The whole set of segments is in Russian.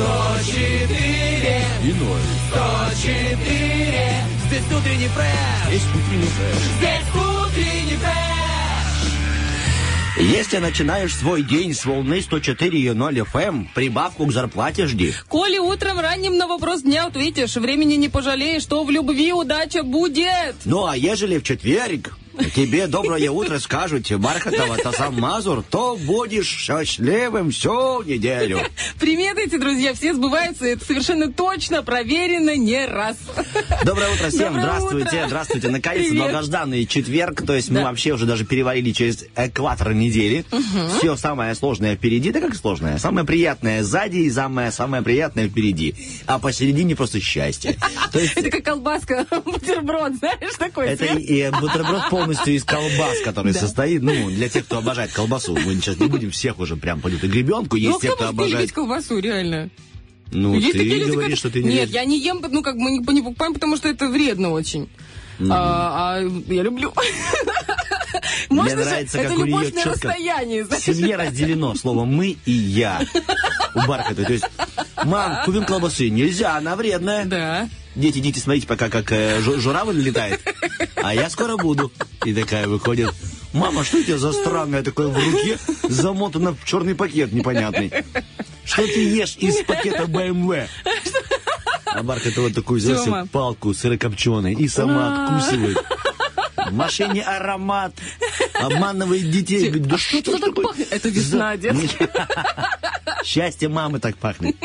104 И ноль. 104 Здесь утренний фреш Есть утренний фреш. Здесь утренний фреш Если начинаешь свой день с волны 104.0 FM, прибавку к зарплате жди. Коли утром ранним на вопрос дня ответишь, времени не пожалеешь, что в любви удача будет. Ну, а ежели в четверг тебе доброе утро скажут Бархатова, то сам Мазур, то будешь счастливым всю неделю. Приметы эти, друзья, все сбываются. Это совершенно точно проверено не раз. Доброе утро всем, Доброе здравствуйте, утро. здравствуйте. Наконец-то долгожданный четверг, то есть мы Да. вообще уже даже перевалили через экватор недели. Все самое сложное впереди, да как сложное? Самое приятное сзади и самое, самое приятное впереди. А посередине просто счастье. Есть Это как колбаска, бутерброд, знаешь, такой. Это и, и бутерброд полностью из колбас, который состоит, ну, для тех, кто обожает колбасу. Мы сейчас не будем всех уже прям полют и гребенку. Ну, Есть а те, кто обожает. любить колбасу, реально? Ну, Есть ты люди, говоришь, что ты не Нет, я не ем, ну, как бы не, не покупаем, потому что это вредно очень. А, а я люблю. Можно же, нравится, как у чётко расстоянии, В семье разделено слово «мы» и «я» у Бархата. То есть, мам, купим колбасы. Нельзя, она вредная. Да. Дети, дети, смотрите, пока как э, жу- журавль летает. А я скоро буду. И такая выходит. Мама, что у тебя за странное такое в руке, замотано в черный пакет непонятный? Что ты ешь из пакета БМВ? А Бархат вот такую засек палку сырокопченой и сама откусывает. В машине аромат. Обманывает детей. Говорит, да что Что ты так пахнет? Это весна, детка. Счастье мамы так пахнет.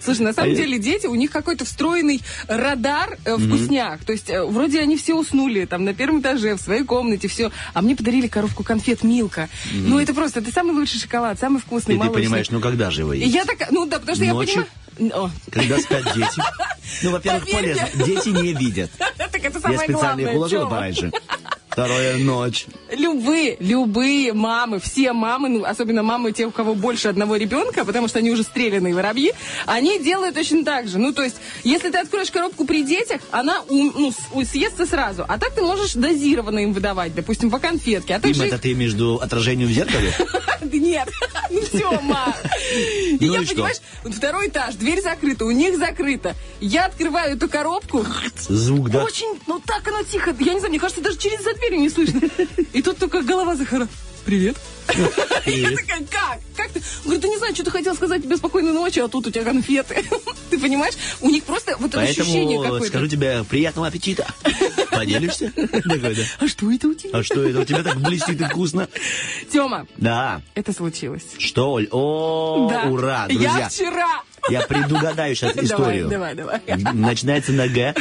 Слушай, на самом А деле дети, у них какой-то встроенный радар э, вкусняк. То есть э, вроде они все уснули там на первом этаже, в своей комнате, все. А мне подарили коробку конфет Милка. Ну это просто, это самый лучший шоколад, самый вкусный, И ты понимаешь, ну когда же его есть? я такая, ну да, потому что Ночью? я понимаю... О, Когда спят дети. Ну, во-первых, полезно. Дети не видят. так это Я самое специально главное. их уложил Тёма. пораньше. Вторая ночь. Любые, любые мамы, все мамы, ну, особенно мамы тех, у кого больше одного ребенка, потому что они уже стрелянные воробьи, они делают точно так же. Ну, то есть, если ты откроешь коробку при детях, она ну, съестся сразу. А так ты можешь дозированно им выдавать, допустим, по конфетке. А Им также... это ты между отражением в зеркале? Нет, ну все, ма. И Ну я, и что? понимаешь, второй этаж, дверь закрыта, у них закрыта. Я открываю эту коробку, Звук, да? очень, ну так оно тихо. Я не знаю, мне кажется, даже через за дверью не слышно. И тут только голова Захара. Привет. Я такая, как? Как ты? Говорит, да не знаю, что ты хотел сказать тебе спокойной ночи, а тут у тебя конфеты. Ты понимаешь? У них просто вот это ощущение Поэтому скажу какое-то. тебе приятного аппетита. Поделишься? А что это у тебя? А что это у тебя так блестит и вкусно? Тема, Да. это случилось. Что, Оль? О, ура, Я друзья. вчера. Я предугадаю сейчас историю. Давай, давай, давай. Начинается на Г.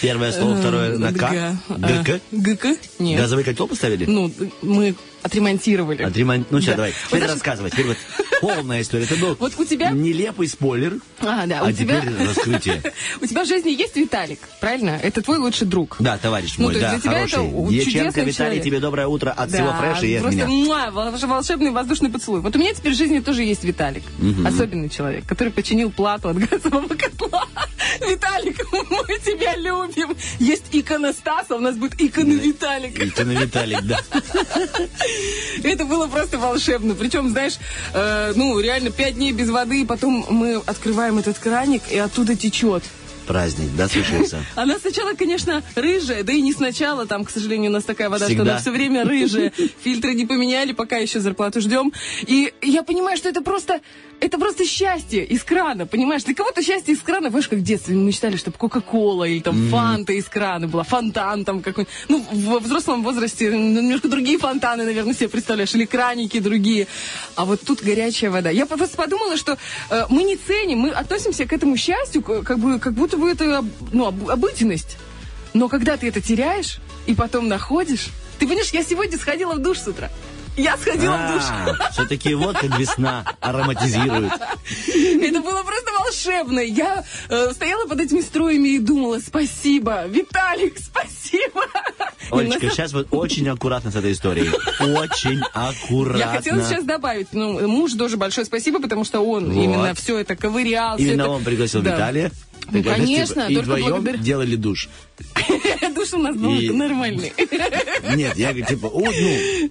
Первое слово, второе на К. ГК. ГК? Нет. Газовый котел поставили? Ну, мы отремонтировали. Отремонт... Ну, сейчас, Да. давай. Вот Теперь знаешь, рассказывай. Теперь вот полная история. Это был Вот у тебя- нелепый спойлер. А, да, А у тебя... теперь раскрытие. У тебя в жизни есть Виталик, правильно? Это твой лучший друг. Да, товарищ Ну, мой, есть да, хороший. чудесный Виталий, тебе доброе утро от всего фреша и от просто меня. волш- волшебный воздушный поцелуй. Вот у меня теперь в жизни тоже есть Виталик. Особенный человек, который починил плату от газового котла. Виталик, мы тебя любим. Есть иконостас, а у нас будет икона Виталика. И ты на Виталик, да. Это было просто волшебно. Причем, знаешь, э, ну, реально пять дней без воды, и потом мы открываем этот краник, и оттуда течет. Праздник, да, слушается? Она сначала, конечно, рыжая, да и не сначала, там, к сожалению, у нас такая вода, Всегда. что она все время рыжая. Фильтры не поменяли, пока еще зарплату ждем. И я понимаю, что это просто, это просто счастье из крана, понимаешь? Для кого-то счастье из крана, знаешь, как в детстве мы мечтали, чтобы Кока-Кола или там Фанта из крана была, фонтан там какой Ну, во взрослом возрасте немножко другие фонтаны, наверное, себе представляешь, или краники другие. А вот тут горячая вода. Я просто подумала, что э, мы не ценим, мы относимся к этому счастью, как, бы, как будто бы это ну, об- обыденность. Но когда ты это теряешь и потом находишь... Ты понимаешь, я сегодня сходила в душ с утра. Я сходила в душ. Все-таки вот как весна ароматизирует. Это было просто волшебно. Я э, стояла под этими струями и думала, спасибо, Виталик, спасибо. Олечка, сейчас вот очень аккуратно с этой историей. Очень аккуратно. Я хотела сейчас добавить, ну, муж тоже большое спасибо, потому что он Вот. именно все это ковырял. Именно это- он пригласил Да. Виталия. Ну, конечно, типа, И вдвоем благодаря- делали душ. Душ у нас был И- нормальный. Нет, я типа, о, ну,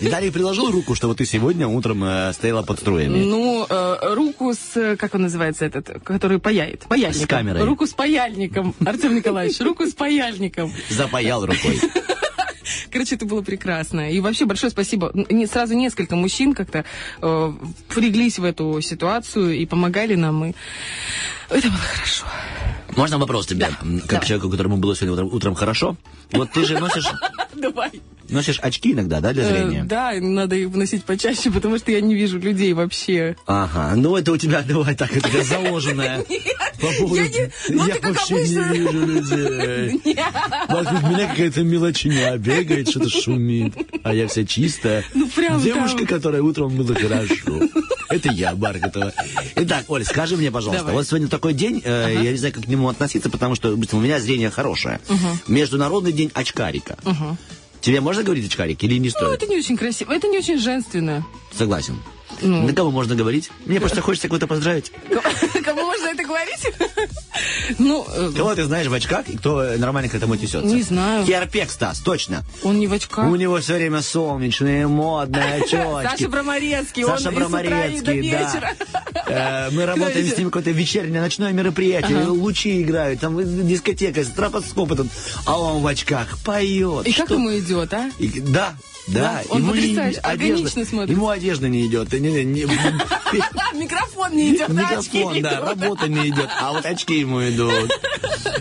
Виталий приложил руку, чтобы ты сегодня утром э, стояла под струями. Ну, э, руку с, как он называется этот, который паяет? Паяльником. С камерой. Руку с паяльником, Артем Николаевич, руку с паяльником. Запаял рукой. Короче, это было прекрасно. И вообще большое спасибо. Не, сразу несколько мужчин как-то э, впряглись в эту ситуацию и помогали нам. И это было хорошо. Можно вопрос тебе, Да, как давай. человеку, которому было сегодня утром, утром хорошо? Вот ты же носишь, Давай. Носишь очки иногда, да, для Э, зрения? да, и надо их вносить почаще, потому что я не вижу людей вообще. Ага, ну это у тебя, давай так, это. По поводу- я ну вообще не вижу людей. Нет. Вокруг меня какая-то мелочиня бегает, что-то шумит, а я вся чистая. Ну, прям Девушка, которая утром было хорошо. Это я, Бархатова. Итак, Оль, скажи мне, пожалуйста, Давай. вот сегодня такой день, э, я не знаю, как к нему относиться, потому что у меня зрение хорошее. Международный день очкарика. Тебе можно говорить очкарик или не Ну, стоит? это не очень красиво, это не очень женственно. Согласен. Ну. На кого можно говорить? Мне просто хочется кого-то поздравить. Кому можно это говорить? Ну, э, Кого ты знаешь в очках и кто э, нормально к этому отнесется? Не знаю. Керпек Стас, точно. он не в очках. У него все время солнечные, модные очечки. Саша Броморецкий, Саша он Броморецкий, да. Э, Мы работаем с ним какое-то вечернее ночное мероприятие, лучи играют, там дискотека, стропоскоп этот, а он в очках поет. И как ему идет, а? Да, да. Да, он ему потрясающе, одежда- смотрится. Ему одежда не идет. Не- не- не- Микрофон не идет, Микрофон, да, работа не идет, а вот очки ему идут.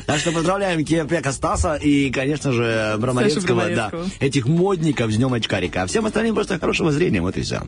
Так что поздравляем Кепека Стаса и, конечно же, Броморецкого, да, этих модников с Днем Очкарика. А всем остальным просто хорошего зрения, вот и все.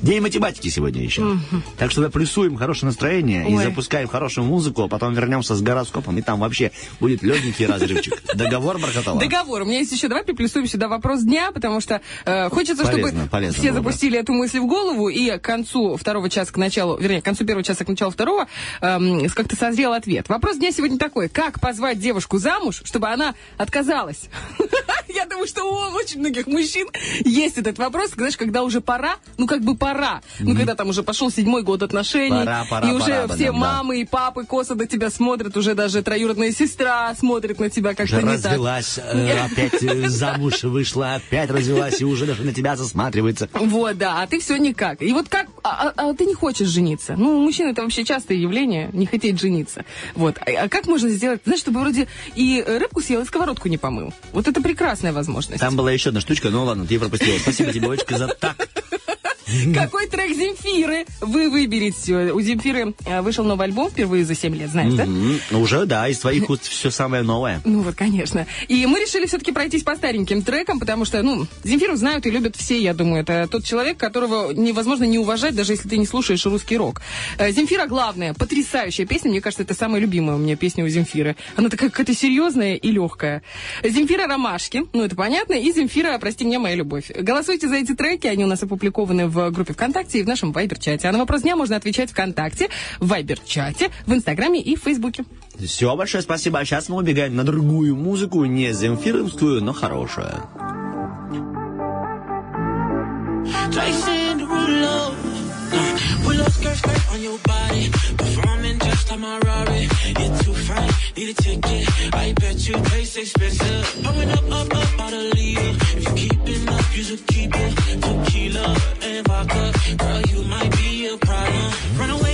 День математики сегодня еще. Так что плюсуем хорошее настроение и запускаем хорошую музыку, а потом вернемся с гороскопом, и там вообще будет легенький разрывчик. Договор, Бархатова? Договор. У меня есть еще, давай приплюсуем сюда вопрос дня, потому что хочется, Полезно, чтобы полезно все было бы. запустили эту мысль в голову, и к концу второго часа, к началу, вернее, к концу первого часа, к началу второго, эм, как-то созрел ответ. Вопрос дня сегодня такой. Как позвать девушку замуж, чтобы она отказалась? Я думаю, что у очень многих мужчин есть этот вопрос, знаешь, когда уже пора, ну как бы пора. Ну когда там уже пошел седьмой год отношений, и уже все да. мамы и папы косо на тебя смотрят, уже даже троюродная сестра смотрит на тебя как-то не так. развелась, э, опять э, замуж вышла, опять развелась и уже даже на тебя засматривается. Вот, да, а ты все никак. И вот как, а, а- а ты не хочешь жениться. Ну, у мужчин это вообще частое явление, не хотеть жениться. Вот, а, а как можно сделать, знаешь, чтобы вроде и рыбку съел, и сковородку не помыл? Вот это прекрасная возможность. Там была еще одна штучка, ну ладно, ты ее пропустила. Спасибо тебе, Олечка, за так. Какой трек Земфиры вы выберете? У Земфиры э, вышел новый альбом впервые за 7 лет, знаешь, да? Ну, Уже, да, из твоих уст все самое новое. Ну вот, конечно. И мы решили все-таки пройтись по стареньким трекам, потому что, ну, Земфиру знают и любят все, я думаю. Это тот человек, которого невозможно не уважать, даже если ты не слушаешь русский рок. Э, Земфира главная, потрясающая песня. Мне кажется, это самая любимая у меня песня у Земфиры. Она такая какая-то серьезная и легкая. Земфира Ромашки, ну это понятно, и Земфира «Прости меня, моя любовь». Голосуйте за эти треки, они у нас опубликованы в группе ВКонтакте и в нашем Вайбер-чате. А на вопрос дня можно отвечать ВКонтакте, в Вайбер-чате, в Инстаграме и в Фейсбуке. Все, большое спасибо. А сейчас мы убегаем на другую музыку, не земфировскую, но хорошую. Jason Derulo. Pull up skirt, skirt on your body. Performing just like my Rari. You're too fine, need a ticket. I bet you taste expensive. Pouring up, up, up out a leader. If you up, you should keep it. Tequila and vodka. Girl, you might be a problem. Run away,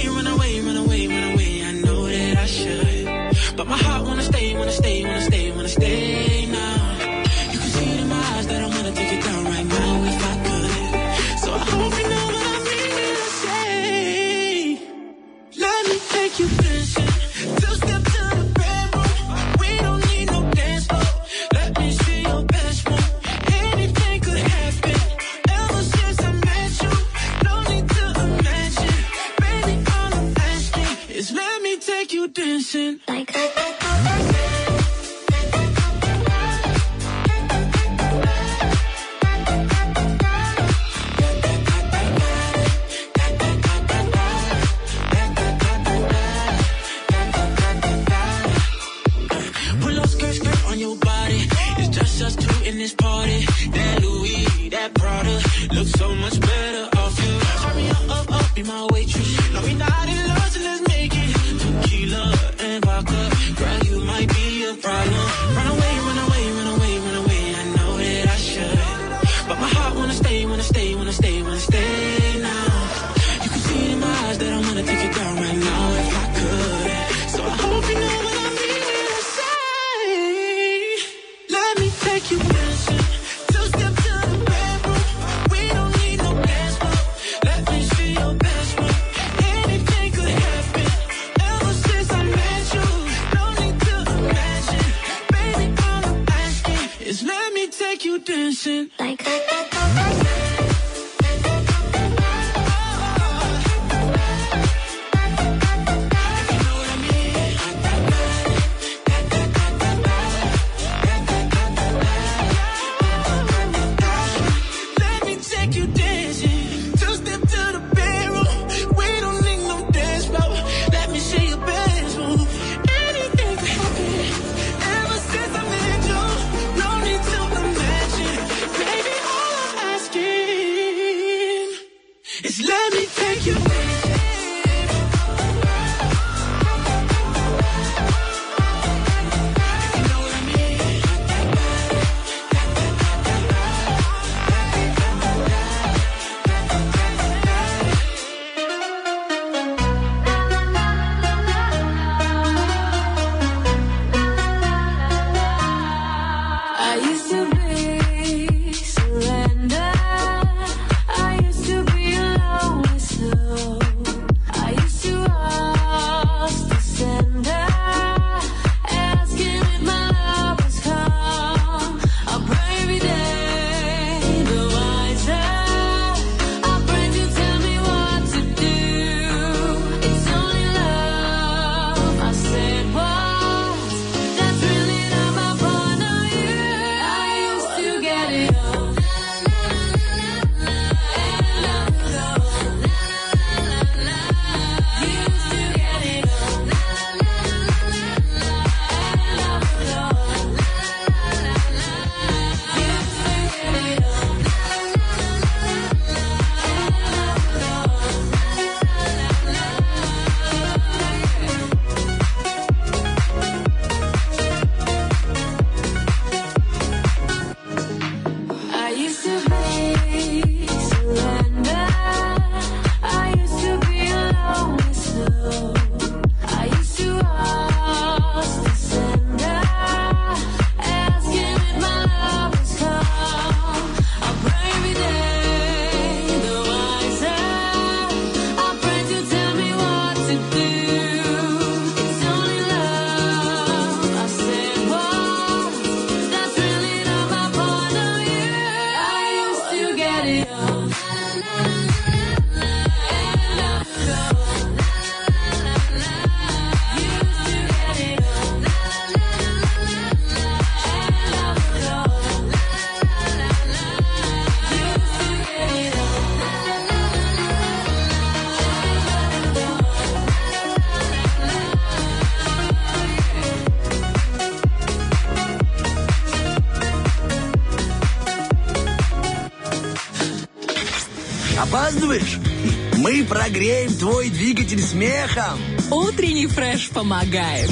двигатель смехом. Утренний фреш помогает.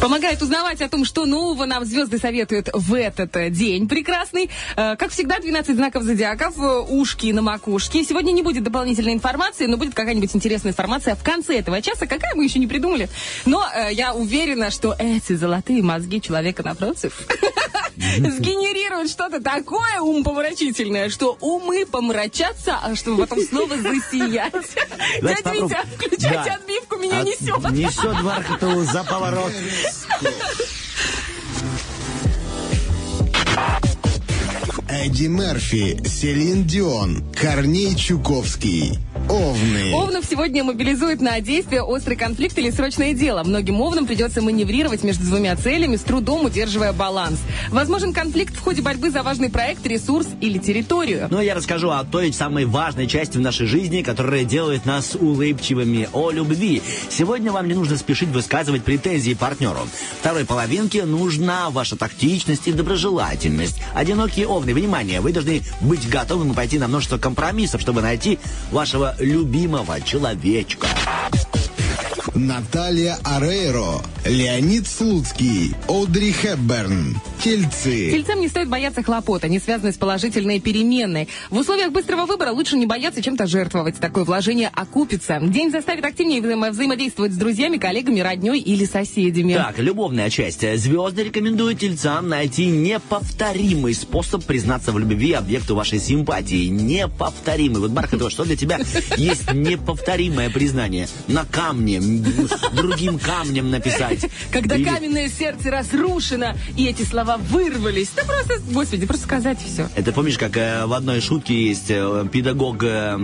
Помогает узнавать о том, что нового нам звезды советуют в этот э, день прекрасный. Э, Как всегда, 12 знаков зодиаков, э, ушки на макушке. Сегодня не будет дополнительной информации, но будет какая-нибудь интересная информация в конце этого часа. Какая мы еще не придумали. Но я уверена, что эти золотые мозги человека напротив сгенерируют что-то такое умопомрачительное, что умы помрачатся, а чтобы потом снова засиять. Дядя Витя, включайте Да. отбивку, меня От- несет. Несет Бархатову за поворот. Эдди Мерфи, Селин Дион, Корней Чуковский. Овны. Овнов сегодня мобилизует на действие острый конфликт или срочное дело. Многим овнам придется маневрировать между двумя целями, с трудом удерживая баланс. Возможен конфликт в ходе борьбы за важный проект, ресурс или территорию. Но я расскажу о той самой важной части в нашей жизни, которая делает нас улыбчивыми, о любви. Сегодня вам не нужно спешить высказывать претензии партнеру. Второй половинке нужна ваша тактичность и доброжелательность. Одинокие овны, внимание, вы должны быть готовым пойти на множество компромиссов, чтобы найти вашего любимого человечка. Наталья Арейро, Леонид Слуцкий, Одри Хепберн. Тельцы. Тельцам не стоит бояться хлопот, они связаны с положительной переменной. В условиях быстрого выбора лучше не бояться чем-то жертвовать. Такое вложение окупится. День заставит активнее взаимо- взаимодействовать с друзьями, коллегами, родней или соседями. Так, любовная часть. Звезды рекомендуют тельцам найти неповторимый способ признаться в любви объекту вашей симпатии. Неповторимый. Вот, Бархатова, что для тебя есть неповторимое признание? На камне, другим камнем написать. Когда каменное сердце разрушено, и эти слова вырвались. Да просто, господи, просто сказать все. Это помнишь, как э, в одной шутке есть, э, педагог э,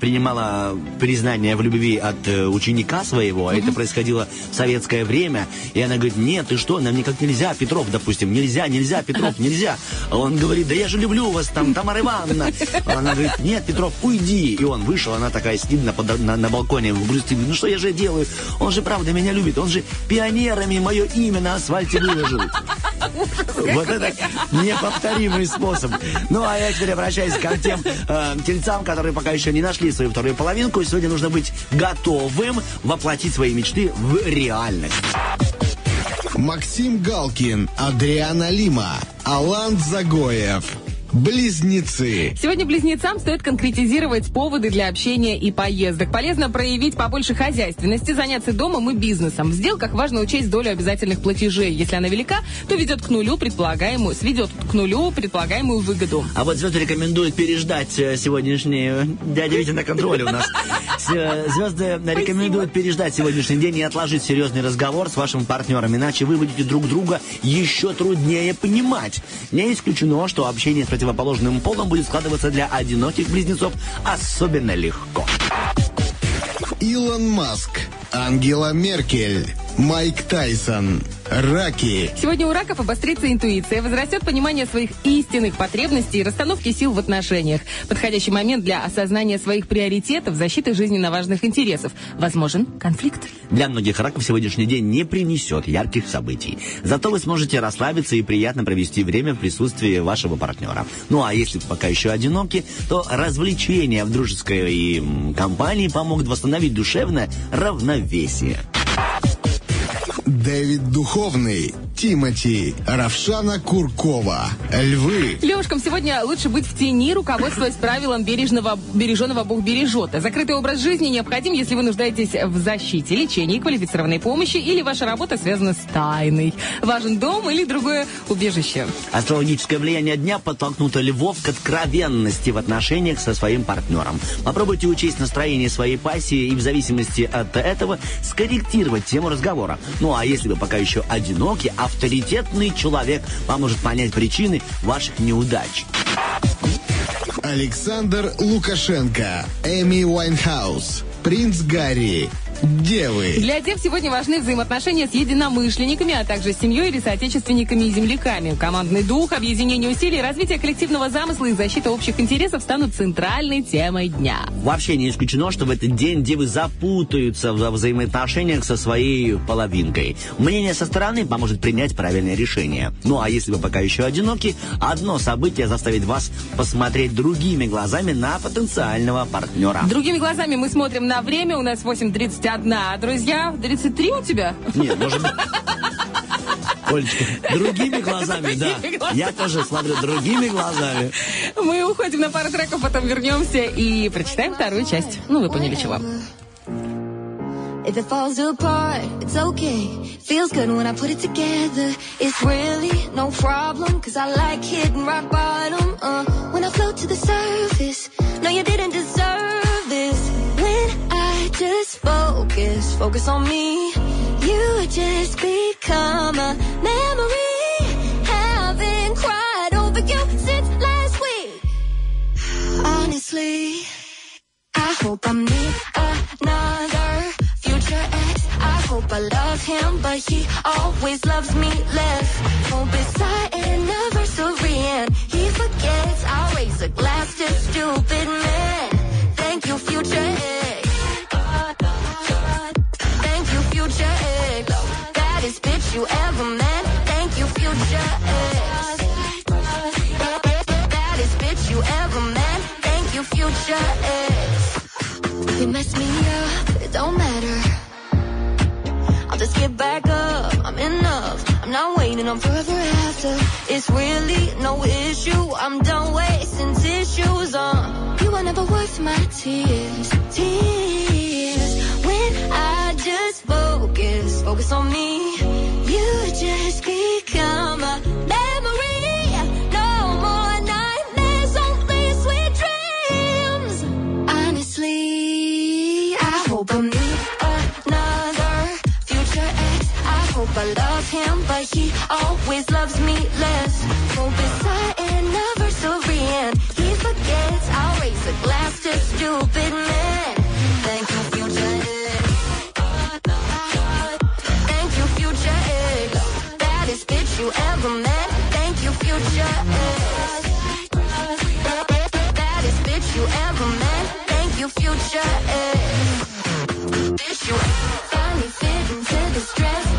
принимала признание в любви от э, ученика своего, а это происходило в советское время, и она говорит, нет, ты что, нам никак нельзя, Петров, допустим, нельзя, нельзя, Петров, нельзя. А он говорит, да я же люблю вас, там, Тамара Ивановна. Она говорит, нет, Петров, уйди. И он вышел, она такая сидит на, на, на балконе в грусти, ну что я же делаю? Он же правда меня любит, он же пионерами мое имя на асфальте выложил. Вот это неповторимый способ. Ну, а я теперь обращаюсь к тем э, тельцам, которые пока еще не нашли свою вторую половинку. Сегодня нужно быть готовым воплотить свои мечты в реальность. Максим Галкин, Адриана Лима, Алан Загоев. Близнецы. Сегодня близнецам стоит конкретизировать поводы для общения и поездок. Полезно проявить побольше хозяйственности, заняться домом и бизнесом. В сделках важно учесть долю обязательных платежей. Если она велика, то ведет к нулю предполагаемую, сведет к нулю предполагаемую выгоду. А вот звезды рекомендуют переждать э, сегодняшний... Дядя Витя на контроле у нас. Э, Звезды рекомендуют переждать сегодняшний день и отложить серьезный разговор с вашим партнером, иначе вы будете друг друга еще труднее понимать. Не исключено, что общение с противоположным полом будет складываться для одиноких близнецов особенно легко. Илон Маск, Ангела Меркель, Майк Тайсон. Раки. Сегодня у раков обострится интуиция, возрастет понимание своих истинных потребностей и расстановки сил в отношениях. Подходящий момент для осознания своих приоритетов, защиты жизненно важных интересов. Возможен конфликт. Для многих раков сегодняшний день не принесет ярких событий. Зато вы сможете расслабиться и приятно провести время в присутствии вашего партнера. Ну а если вы пока еще одиноки, то развлечения в дружеской компании помогут восстановить душевное равновесие равновесие. Дэвид Духовный, Тимати, Равшана Куркова, Львы. Левушкам сегодня лучше быть в тени, руководствуясь правилом бережного, береженого Бог бережет. Закрытый образ жизни необходим, если вы нуждаетесь в защите, лечении, квалифицированной помощи или ваша работа связана с тайной. Важен дом или другое убежище. Астрологическое влияние дня подтолкнут львов к откровенности в отношениях со своим партнером. Попробуйте учесть настроение своей пассии и в зависимости от этого скорректировать тему разговора. Ну а если вы пока еще одиноки, авторитетный человек поможет понять причины ваших неудач. Александр Лукашенко, Эми Уайнхаус, Принц Гарри, Девы. Для дев сегодня важны взаимоотношения с единомышленниками, а также с семьей или соотечественниками и земляками. Командный дух, объединение усилий, развитие коллективного замысла и защита общих интересов станут центральной темой дня. Вообще не исключено, что в этот день девы запутаются в взаимоотношениях со своей половинкой. Мнение со стороны поможет принять правильное решение. Ну а если вы пока еще одиноки, одно событие заставит вас посмотреть другими глазами на потенциального партнера. Другими глазами мы смотрим на время. У нас 8.30 31, друзья, 33 у тебя? Нет, может быть. Олечка, другими глазами, да. Я тоже смотрю другими глазами. Мы уходим на пару треков, потом вернемся и прочитаем вторую часть. Ну, вы поняли, чего. If it falls apart, it's okay. Feels good when I put it together. It's really no problem, cause I like hitting rock bottom. Uh, when I float to the surface, no, you didn't deserve just focus, focus on me, you just become a memory. Haven't cried over you since last week. Honestly. I hope I meet another future ex. I hope I love him, but he always loves me less. Hope it's our anniversary and he forgets. I'll raise a glass to stupid men. Thank you, future ex. you ever met. Thank you, future ex. Baddest bitch you ever met. Thank you, future ex. You messed me up, it don't matter. I'll just get back up. I'm enough. I'm not waiting on forever after. It's really no issue. I'm done wasting tissues on. You Were never worth my tears. Tears. When I just focus, focus on me. You just become a memory. No more nightmares, only sweet dreams. Honestly, I hope I meet another future ex. I hope I love him, but he always loves me less. Hope it's an anniversary and he forgets. I'll raise a glass to stupid men. you ever met. Thank you, future ex. Baddest bitch you ever met. Thank you, future ex. Bitch, you finally fit into this dress.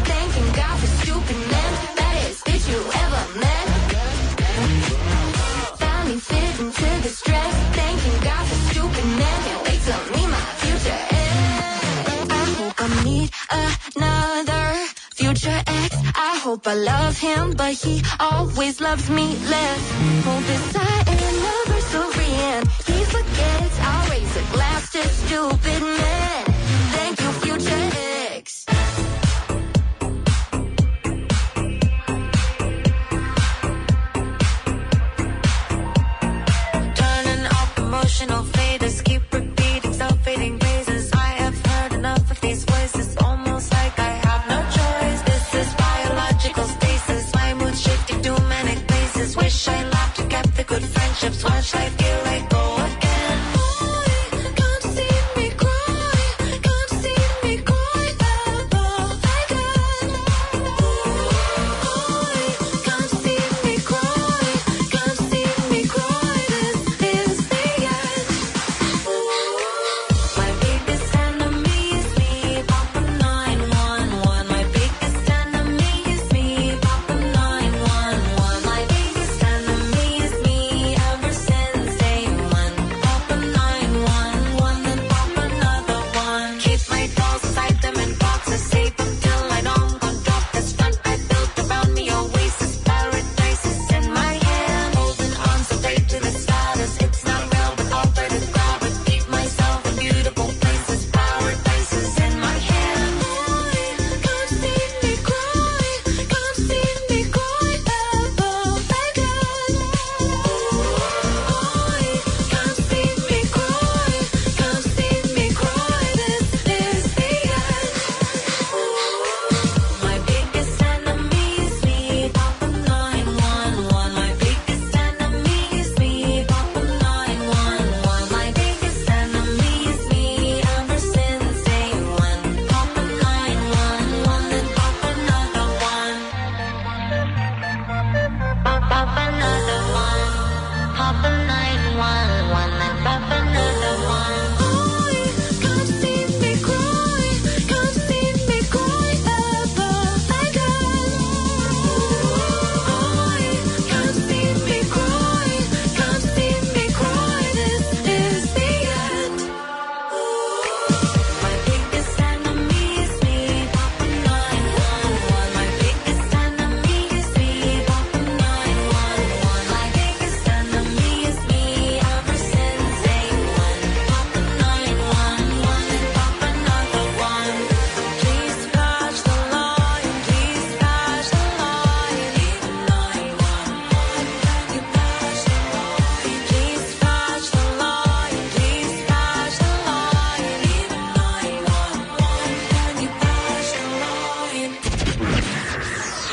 hope I love him, but he always loves me less. Hold this anniversary and he forgets. I raise a glass to stupid men.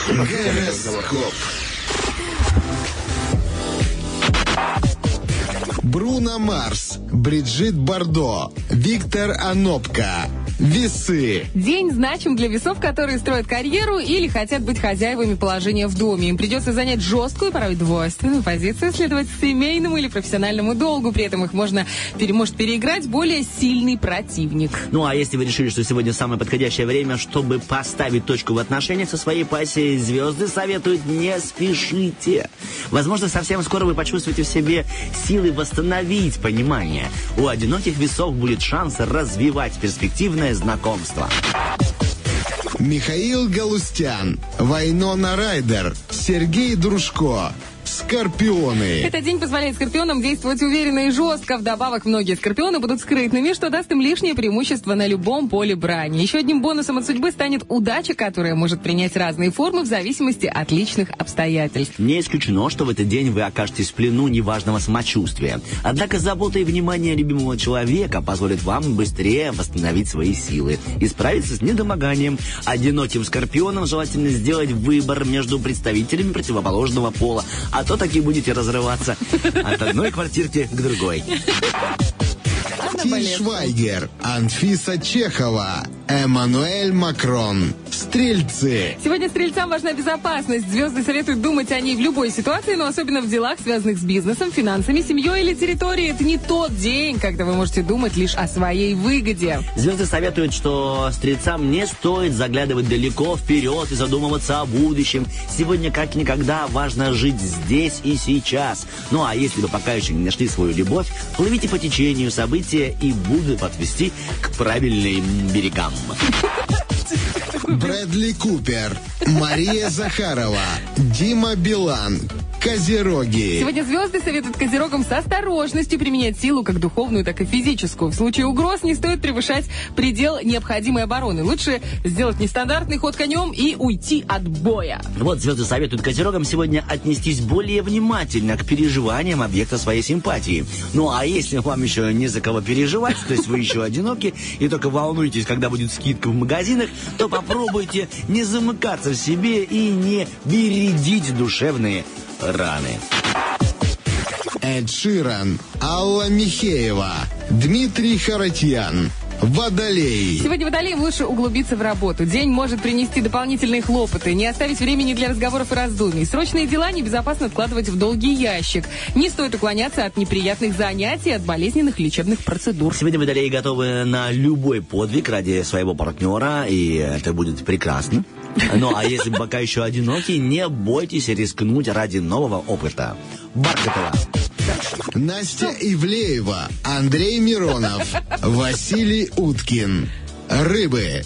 Гороскоп. Бруно Марс, Бриджит Бардо, Виктор Анопка. Весы. День значим для весов, которые строят карьеру или хотят быть хозяевами положения в доме. Им придется занять жесткую, порой двойственную позицию, следовать семейному или профессиональному долгу. При этом их можно, пере- может переиграть более сильный противник. Ну а если вы решили, что сегодня самое подходящее время, чтобы поставить точку в отношениях со своей пассией, звезды советуют не спешите. Возможно, совсем скоро вы почувствуете в себе силы восстановить понимание. У одиноких весов будет шанс развивать перспективное знакомство. Михаил Галустян. Вайнона Райдер. Сергей Дружко. Скорпионы. Этот день позволяет скорпионам действовать уверенно и жестко. Вдобавок, многие скорпионы будут скрытными, что даст им лишнее преимущество на любом поле брани. Еще одним бонусом от судьбы станет удача, которая может принять разные формы в зависимости от личных обстоятельств. Не исключено, что в этот день вы окажетесь в плену неважного самочувствия. Однако забота и внимание любимого человека позволят вам быстрее восстановить свои силы и справиться с недомоганием. Одиноким скорпионам желательно сделать выбор между представителями противоположного пола, а то таки будете разрываться от одной квартирки к другой. Тиль Швайгер. Анфиса Чехова. Эммануэль Макрон. Стрельцы. Сегодня стрельцам важна безопасность. Звезды советуют думать о ней в любой ситуации, но особенно в делах, связанных с бизнесом, финансами, семьей или территорией. Это не тот день, когда вы можете думать лишь о своей выгоде. Звезды советуют, что стрельцам не стоит заглядывать далеко вперед и задумываться о будущем. Сегодня как никогда важно жить здесь и сейчас. Ну а если вы пока еще не нашли свою любовь, плывите по течению события и будут отвести к правильным берегам. Брэдли Купер. Мария Захарова. Дима Билан. Козероги. Сегодня звезды советуют козерогам с осторожностью применять силу как духовную, так и физическую. В случае угроз не стоит превышать предел необходимой обороны. Лучше сделать нестандартный ход конем и уйти от боя. Вот звезды советуют козерогам сегодня отнестись более внимательно к переживаниям объекта своей симпатии. Ну а если вам еще не за кого переживать, то есть вы еще одиноки и только волнуетесь, когда будет скидка в магазинах, то попробуйте не замыкаться в себе и не бередить душевные раны. Эд Ширан. Алла Михеева. Дмитрий Харатьян. Водолей. Сегодня водолеям лучше углубиться в работу. День может принести дополнительные хлопоты, не оставить времени для разговоров и раздумий. Срочные дела небезопасно откладывать в долгий ящик. Не стоит уклоняться от неприятных занятий, от болезненных лечебных процедур. Сегодня водолеи готовы на любой подвиг ради своего партнера, и это будет прекрасно. Ну, а если пока еще одиноки, не бойтесь рискнуть ради нового опыта. Бархатова. Настя Ивлеева. Андрей Миронов. Василий Уткин. Рыбы.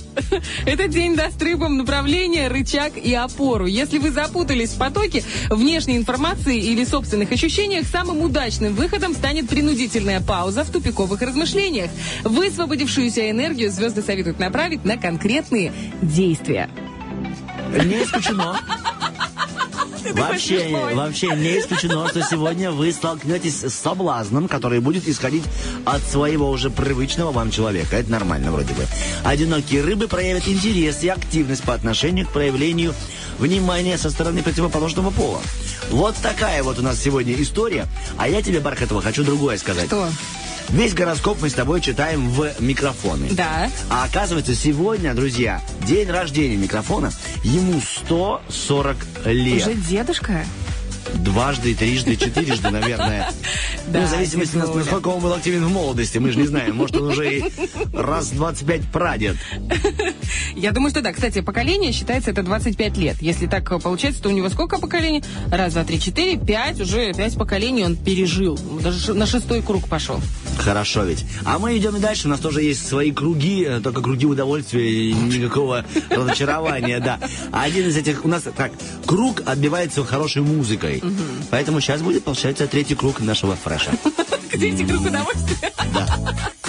Этот день даст рыбам направление, рычаг и опору. Если вы запутались в потоке внешней информации или собственных ощущениях, самым удачным выходом станет принудительная пауза в тупиковых размышлениях. Высвободившуюся энергию звезды советуют направить на конкретные действия. Не исключено. Вообще, вообще не исключено, что сегодня вы столкнетесь с соблазном, который будет исходить от своего уже привычного вам человека. Это нормально вроде бы. Одинокие рыбы проявят интерес и активность по отношению к проявлению внимания со стороны противоположного пола. Вот такая вот у нас сегодня история. А я тебе, Бархатова, хочу другое сказать. Что? Весь гороскоп мы с тобой читаем в микрофоны. Да. А оказывается, сегодня, друзья, день рождения микрофона. Ему 140 лет. Уже дедушка? Дважды, трижды, четырежды, наверное. Да, ну, в зависимости, дедуля. насколько он был активен в молодости. Мы же не знаем. Может, он уже и раз 25 прадед. Я думаю, что да. Кстати, поколение считается это 25 лет. Если так получается, то у него сколько поколений? Раз, два, три, четыре, пять. Уже пять поколений он пережил. Даже на шестой круг пошел. Хорошо ведь. А мы идем и дальше. У нас тоже есть свои круги, э, только круги удовольствия и никакого разочарования, да. А один из этих у нас так, круг отбивается хорошей музыкой. Поэтому сейчас будет, получается, третий круг нашего фреша. Третий круг удовольствия. Now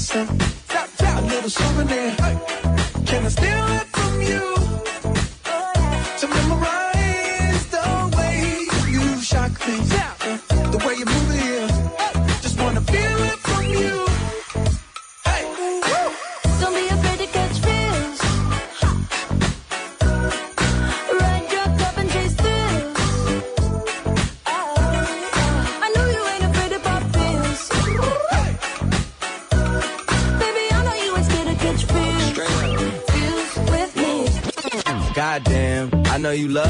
steal a little souvenir. Can I steal it from you? Know you love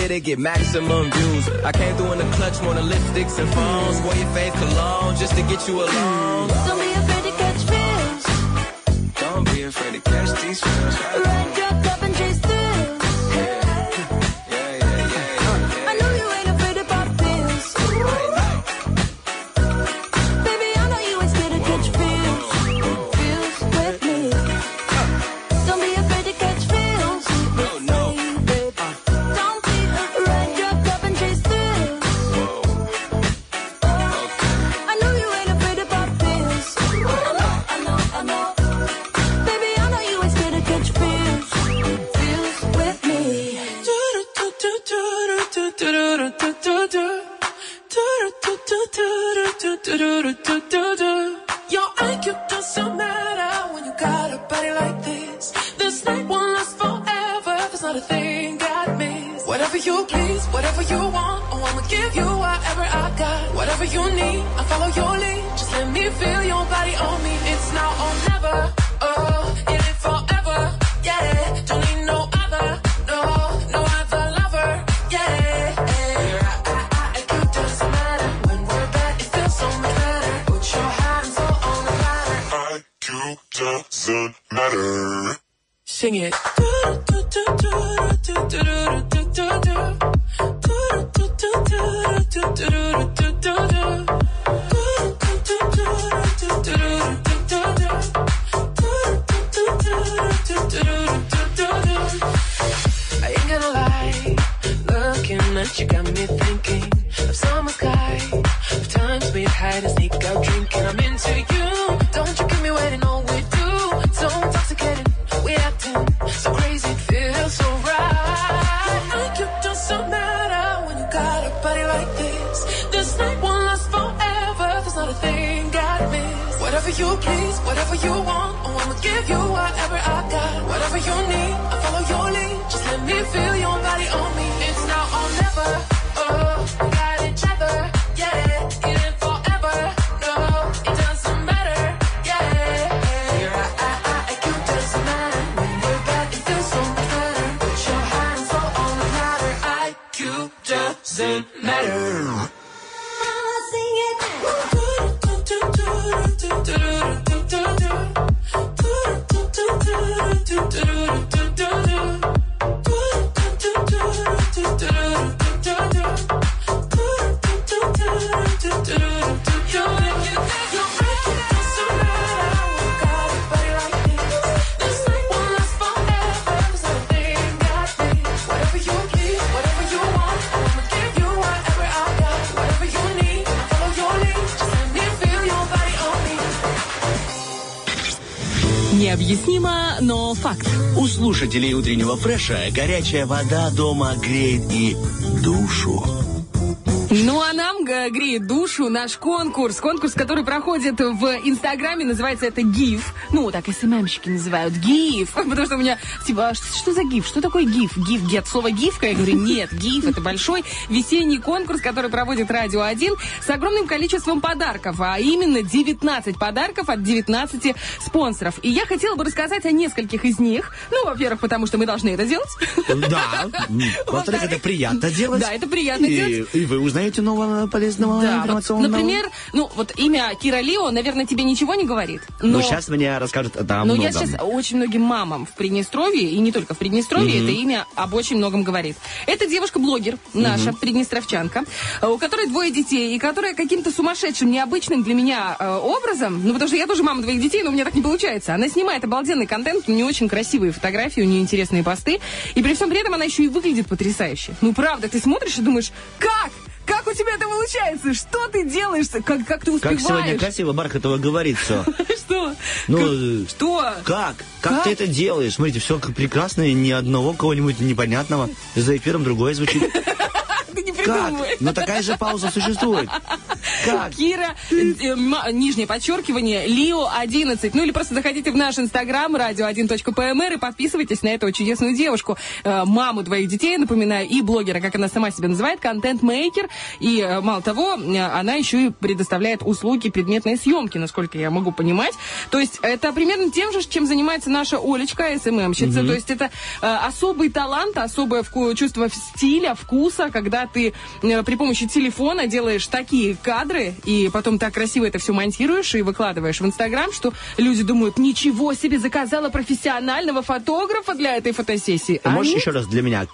it'll get maximum views. I came through in the clutch, more than lipsticks and phones. Wore your faith cologne just to get you alone. Don't be afraid to catch feels. Don't be afraid to catch these feels. Ride Whatever you please, whatever you want, oh I'ma give you whatever I got. Whatever you need, I follow your lead. Just let me feel your body on me. It's now or never. Oh, we got each other. Yeah, it ain't forever. No, it doesn't matter. Yeah, your IQ doesn't matter. When we're back, it feels so much better. Put your hands all on the platter. IQ doesn't matter. Необъяснимо, но факт. У слушателей утреннего фреша горячая вода дома греет и душу. Ну а нам греет душу наш конкурс. Конкурс, который проходит в Инстаграме, называется это ГИФ. Ну, так СММщики называют ГИФ. Потому что у меня, типа, а что, за ГИФ? Что такое ГИФ? ГИФ, где от слова ГИФка? Я говорю, нет, ГИФ это большой весенний конкурс, который проводит Радио 1 с огромным количеством подарков, а именно 19 подарков от 19 спонсоров. И я хотела бы рассказать о нескольких из них. Ну, во-первых, потому что мы должны это делать. Да, во-вторых, это приятно делать. Да, это приятно и, делать. И вы узнаете нового полезного Да, вот, информационного. например, ну вот имя Кира Лио, наверное, тебе ничего не говорит. Но, Ну, сейчас мне расскажут о но многом. я сейчас очень многим мамам в Приднестровье, и не только в Приднестровье, Мгм. это имя об очень многом говорит. Это девушка-блогер, наша, приднестровчанка, э, у которой двое детей, и которая каким-то сумасшедшим, необычным для меня э, образом, ну потому что я тоже мама двоих детей, но у меня так не получается, она снимает обалденный контент, у нее очень красивые фотографии, у нее интересные посты, и при всем при этом она еще и выглядит потрясающе. Ну правда, ты смотришь и думаешь, как? Как у тебя это получается? Что ты делаешь? Как, как ты Как успеваешь? сегодня красиво Бархатова говорит все. Что? Ну, Как- Что? Как? Как, Как? ты это делаешь? Смотрите, все прекрасно, ни одного кого-нибудь непонятного. За эфиром другое звучит. Ты не Как? придумывай. Но такая же пауза существует. Как? Кира, э, э, нижнее подчеркивание, Лио 11. Ну или просто заходите в наш инстаграм, radio1.pmr и подписывайтесь на эту чудесную девушку. Э, маму двоих детей, напоминаю, и блогера, как она сама себя называет, контент-мейкер. И э, мало того, э, она еще и предоставляет услуги предметной съемки, насколько я могу понимать. То есть это примерно тем же, чем занимается наша Олечка, СММщица. То есть это э, особый талант, особое вку- чувство стиля, вкуса, когда ты э, при помощи телефона делаешь такие кадры, и потом так красиво это все монтируешь и выкладываешь в Инстаграм, что люди думают, ничего себе, заказала профессионального фотографа для этой фотосессии. Ты можешь А еще раз для меня?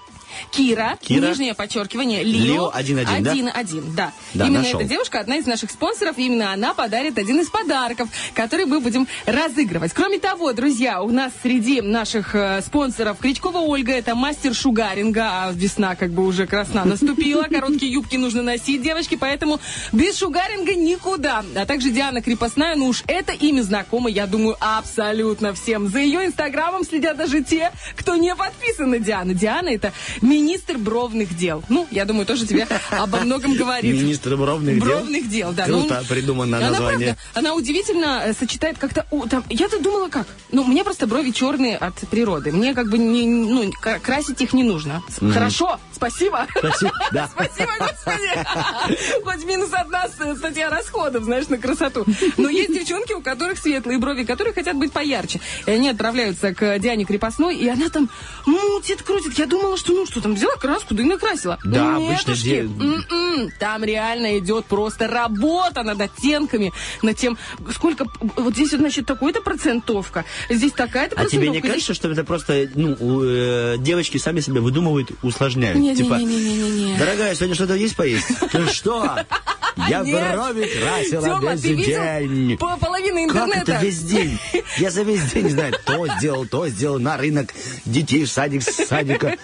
Кира, Кира. нижнее подчеркивание, Лио Лио, 1-1, да? 1-1, да. Да, именно нашел. эта девушка одна из наших спонсоров, именно она подарит один из подарков, который мы будем разыгрывать. Кроме того, друзья, у нас среди наших э, спонсоров Кричкова Ольга, это мастер шугаринга, а весна как бы уже красна наступила, короткие юбки нужно носить, девочки, поэтому без шугаринга никуда. А также Диана Крепостная, ну уж это имя знакомо, я думаю, абсолютно всем. За ее инстаграмом следят даже те, кто не подписан на Диану. Диана это министр бровных дел. Ну, я думаю, тоже тебе обо многом говорит. Министр бровных дел. Бровных дел, да. Ну, Круто придумано она, название. она удивительно э, сочетает как-то... я-то думала как? Ну, у меня просто брови черные от природы. Мне как бы не, ну, кра- красить их не нужно. Хорошо, спасибо. Спасибо, да. Спасибо, господи. Хоть минус одна статья расходов, знаешь, на красоту. Но есть девчонки, у которых светлые брови, которые хотят быть поярче. И они отправляются к Диане Крепостной, и она там мутит, крутит. Я думала, что ну что там, взяла краску, да и накрасила. Да, обычно де- М-м. Там реально идет просто работа над оттенками, над тем, сколько... Вот здесь, вот, значит, такой-то процентовка, здесь такая-то А тебе не процентовка. кажется, что это просто, ну, э, девочки сами себя выдумывают, усложняют? Нет, типа, не, не, не, не, не. дорогая, сегодня что-то есть поесть? Ты что? Я Нет. брови красила Тёма, весь ты день. по- половину Как интернета? это весь день? Я за весь день, не знаю, то сделал, то сделал, на рынок, детей в садик, с садика.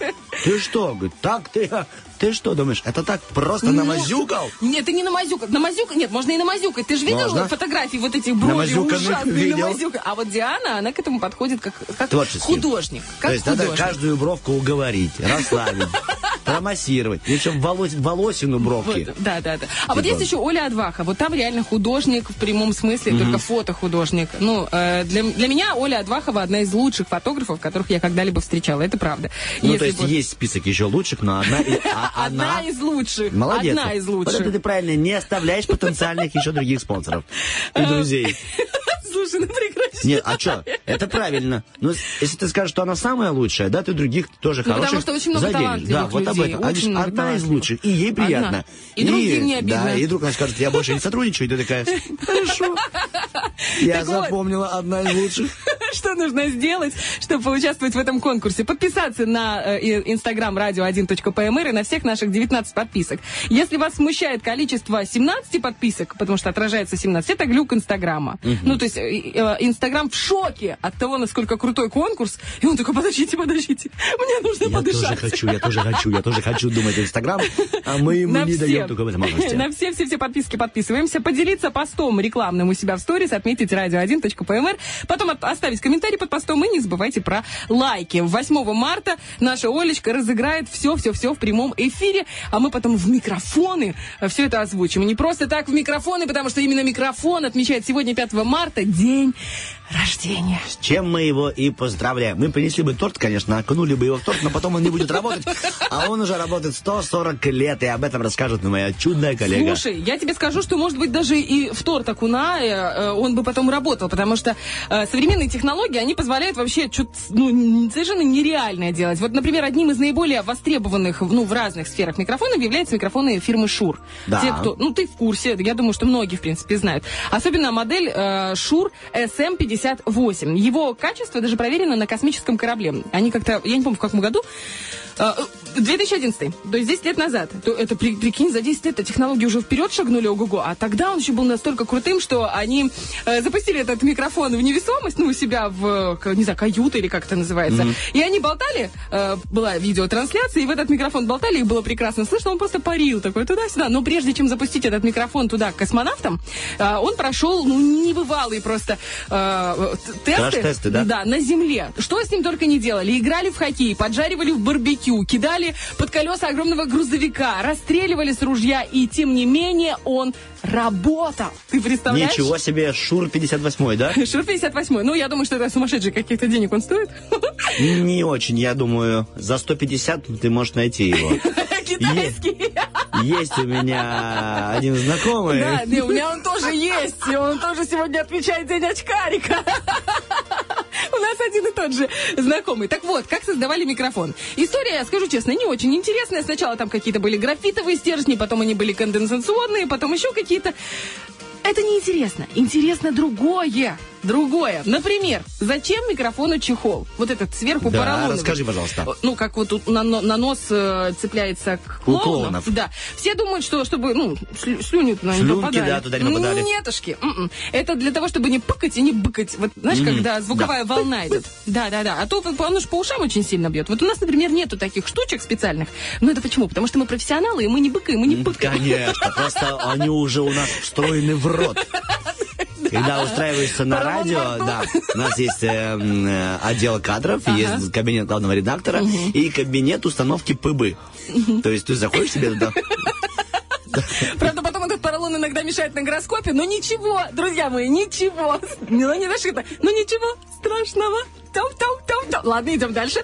Ты что? Говорит, так ты, а, ты что думаешь, это так просто Ну, намазюкал? Нет, ты не намазюкал. Намазюкал? Нет, можно и намазюкать. Ты же видел Можно. фотографии вот этих брови ужасные, намазюка- А вот Диана, она к этому подходит как, как художник. Как То есть надо художник. каждую бровку уговорить, расслабить, промассировать. Причем волос, волосину бровки. Вот, да, да, да. А вот Типа. есть еще Оля Адваха. Вот там реально художник в прямом смысле, только фотохудожник. Ну, э, для, для меня Оля Адвахова одна из лучших фотографов, которых я когда-либо встречала. Это правда. Ну, Если то есть бы- есть список еще лучших, но одна, и- а Одна из лучших. Молодец. Одна из Вот это лучших. ты правильно, не оставляешь потенциальных еще других спонсоров и друзей. Слушай, ну прекрати. Нет, а что? Это правильно. Ну, если ты скажешь, что она самая лучшая, да, ты других тоже Ну, хороших потому что очень много заденешь. Да, вот об этом. А очень много одна из талантливых. лучших, и ей Одна. приятно. И другим не обидно. Да, и друг она скажет, я больше не сотрудничаю, и ты такая, хорошо. Я Так вот. запомнила одна из лучших. Что нужно сделать, чтобы поучаствовать в этом конкурсе? Подписаться на э, и- инстаграм radio1.pmr и на всех наших 19 подписок. Если вас смущает количество 17 подписок, потому что отражается 17, это глюк инстаграма. Ну, то есть э, э, инстаграм в шоке от того, насколько крутой конкурс. И он такой, подождите, подождите, мне нужно Я тоже подышать. хочу, я тоже хочу, я тоже хочу думать Инстаграм, а мы ему На не все. даем только возможности. На все-все-все подписки подписываемся. Поделиться постом рекламным у себя в сторис, отметить radio1.pmr, потом от- оставить комментарий под постом и не забывайте про лайки. 8 марта наша Олечка разыграет все-все-все в прямом эфире, а мы потом в микрофоны все это озвучим. И не просто так в микрофоны, потому что именно микрофон отмечает сегодня 5 марта день рождения. С чем мы его и поздравляем. Мы принесли бы торт, конечно, окунули бы его в торт, но потом он не будет работать. А он уже работает 140 лет, и об этом расскажет моя чудная коллега. Слушай, я тебе скажу, что, может быть, даже и в торт окуная э, он бы потом работал, потому что э, современные технологии, они позволяют вообще что-то ну, совершенно нереальное делать. Вот, например, одним из наиболее востребованных ну, в разных сферах микрофонов являются микрофоны фирмы Шур. Да. Те, кто, ну, ты в курсе, я думаю, что многие, в принципе, знают. Особенно модель э, Шур SM58. Его качество даже проверено на космическом корабле. Они как-то, я не помню, в каком году, 2011, то есть 10 лет назад. То это, при- прикинь, за 10 лет технологии уже вперед шагнули, ого-го. А тогда он еще был настолько крутым, что они э, запустили этот микрофон в невесомость, ну, у себя в, не знаю, каюты или как это называется. И они болтали, э, была видеотрансляция, и в этот микрофон болтали, их было прекрасно слышно, он просто парил такой туда-сюда. Но прежде чем запустить этот микрофон туда, к космонавтам, э, он прошел, ну, небывалые просто э, тесты. Краш-тесты, да? Да, на земле. Что с ним только не делали. Играли в хоккей, поджаривали в барбекю, кидали под колеса огромного грузовика, расстреливали с ружья, и тем не менее он работал. Ты представляешь? Ничего себе, Шур 58 да? Шур 58 Ну, я думаю, что это сумасшедший каких-то денег он стоит. Не очень, я думаю. За 150 ты можешь найти его. Китайский. Есть у меня один знакомый. Да, у меня он тоже есть. И он тоже сегодня отмечает день очкарика. Нас один и тот же знакомый. Так вот, как создавали микрофон? История, я скажу честно, не очень интересная. Сначала там какие-то были графитовые стержни, потом они были конденсационные, потом еще какие-то. Это не интересно. Интересно другое. Другое. Например, зачем микрофону чехол? Вот этот сверху Да, поролоновый. расскажи, пожалуйста. Ну, как вот тут на, на- нос э, цепляется к клоунам. клоунов. Да. Все думают, что чтобы, ну, слю- слюни туда не Слюнки, попадали. да, туда не попадали. Нетушки. М-м. Это для того, чтобы не пыкать и не быкать. Вот, знаешь, Мгм. когда звуковая волна идет. Да, да, да. А то оно же по ушам очень сильно бьет. Вот у нас, например, нету таких штучек специальных. Но это почему? Потому что мы профессионалы, и мы не быкаем, мы не пыкаем. Конечно, просто они уже у нас встроены в рот. Когда устраиваешься на радио, да, у нас есть э, м, э, отдел кадров, есть кабинет главного редактора и кабинет установки ПБ. То есть ты заходишь себе туда, Правда, потом этот поролон иногда мешает на гороскопе, но ничего, друзья мои, ничего. Ну, не знаешь, это, ну ничего страшного. Там, там, там, там. Ладно, идем дальше.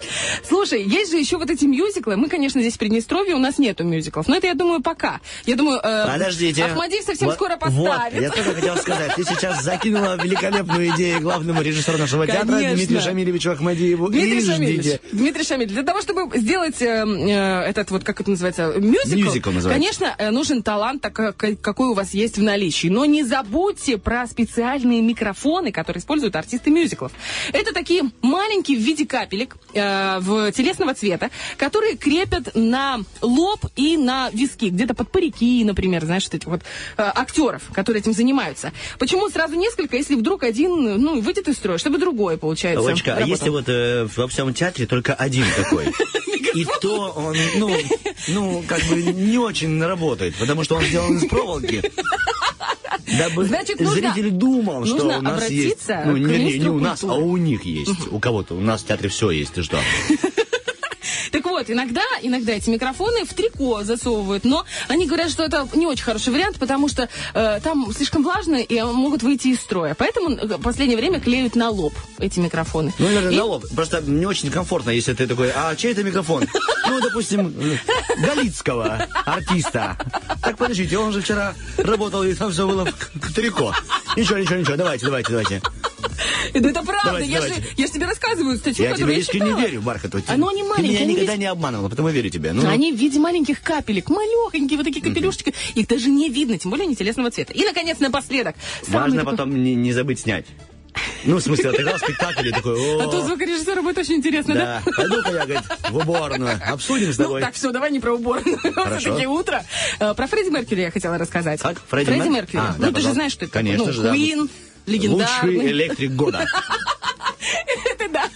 Слушай, есть же еще вот эти мюзиклы. Мы, конечно, здесь в Приднестровье, у нас нету мюзиклов. Но это, я думаю, пока. Я думаю, э, Подождите. Ахмадиев совсем Вот- скоро Вот, поставит. я только хотел сказать, ты сейчас закинула великолепную идею главному режиссеру нашего театра Конечно. Дмитрию Шамилевичу Ахмадиеву. Дмитрий ждите. Дмитрий Шамиль, для того, чтобы сделать э, э, этот вот, как это называется, мюзикл, Мюзикл называется. конечно, э, нужен талант, так, как- какой у вас есть в наличии. Но не забудьте про специальные микрофоны, которые используют артисты мюзиклов. Это такие маленькие в виде капелек э, в телесного цвета, которые крепят на лоб и на виски, где-то под парики, например, знаешь, вот этих вот э, актеров, которые этим занимаются. Почему сразу несколько, если вдруг один, ну, выйдет из строя, чтобы другой, получается, Олечка, а если вот э, во всем театре только один такой? И то он, ну, ну, как бы не очень работает, потому что он сделан из проволоки. Дабы Значит, нужно- зритель думал, что нужно у нас есть... Ну, не, не, у нас, а у них есть. У кого-то. У нас в театре все есть, ты что? Вот, иногда, иногда эти микрофоны в трико засовывают, но они говорят, что это не очень хороший вариант, потому что э, там слишком влажно и могут выйти из строя. Поэтому э, в последнее время клеют на лоб эти микрофоны. Ну, наверное, И- на лоб. Просто не очень комфортно, если ты такой, а чей это микрофон? Ну, допустим, Галицкого артиста. Так, подождите, он же вчера работал, и там все было в трико. Ничего, ничего, ничего, давайте, давайте, давайте. Да это правда, я, Же, я же тебе рассказываю статью, Я тебе которую я искренне читала. верю, Бархату. А, ну, они Ты маленькие, меня они никогда не обманывала, потому верю тебе. Ну, Они в виде маленьких капелек, малехонькие, вот такие капелюшечки. Их даже не видно, тем более они телесного цвета. И, наконец, напоследок. важно потом не, не забыть снять. Ну, в смысле, отыграл спектакль и такой, А то о, звукорежиссеру будет очень интересно, да? да, пойду-ка я, говорит, в уборную, обсудим с Ну, тобой. так, все, давай не про уборную. Все-таки утро. Э, Про Фредди Меркьюри я хотела рассказать. Как? Фредди Мер- Меркьюри. А, да, ну, ты же пожалуйста. знаешь, что это Конечно такое. же, ну, да. Легендарный. Лучший электрик года. это да.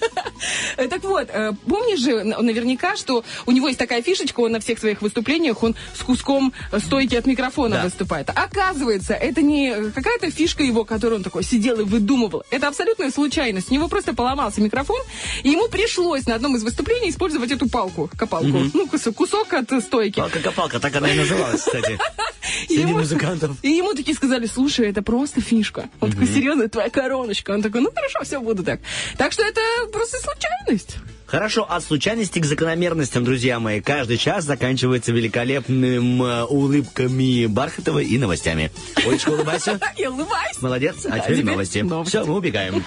Э, Так вот, э, помнишь же наверняка, что у него есть такая фишечка, он на всех своих выступлениях, он с куском э, стойки от микрофона Да. выступает. Оказывается, это не какая-то фишка его, которую он такой сидел и выдумывал. Это абсолютная случайность. У него просто поломался микрофон, и ему пришлось на одном из выступлений использовать эту палку, копалку. Ну, кусок, от стойки. Палка-копалка, так она и называлась, кстати. Среди ему- музыкантов. И ему такие сказали, слушай, это просто фишка. Он такой, серьезно, твоя короночка. Он такой, ну хорошо, все, буду так. Так что это просто случайность. Хорошо, от случайности к закономерностям, друзья мои. Каждый час заканчивается великолепным э, улыбками Бархатова и новостями. Олечка, улыбайся. Я улыбаюсь. Молодец. А теперь новости. Все, мы убегаем.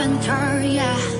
Winter, yeah.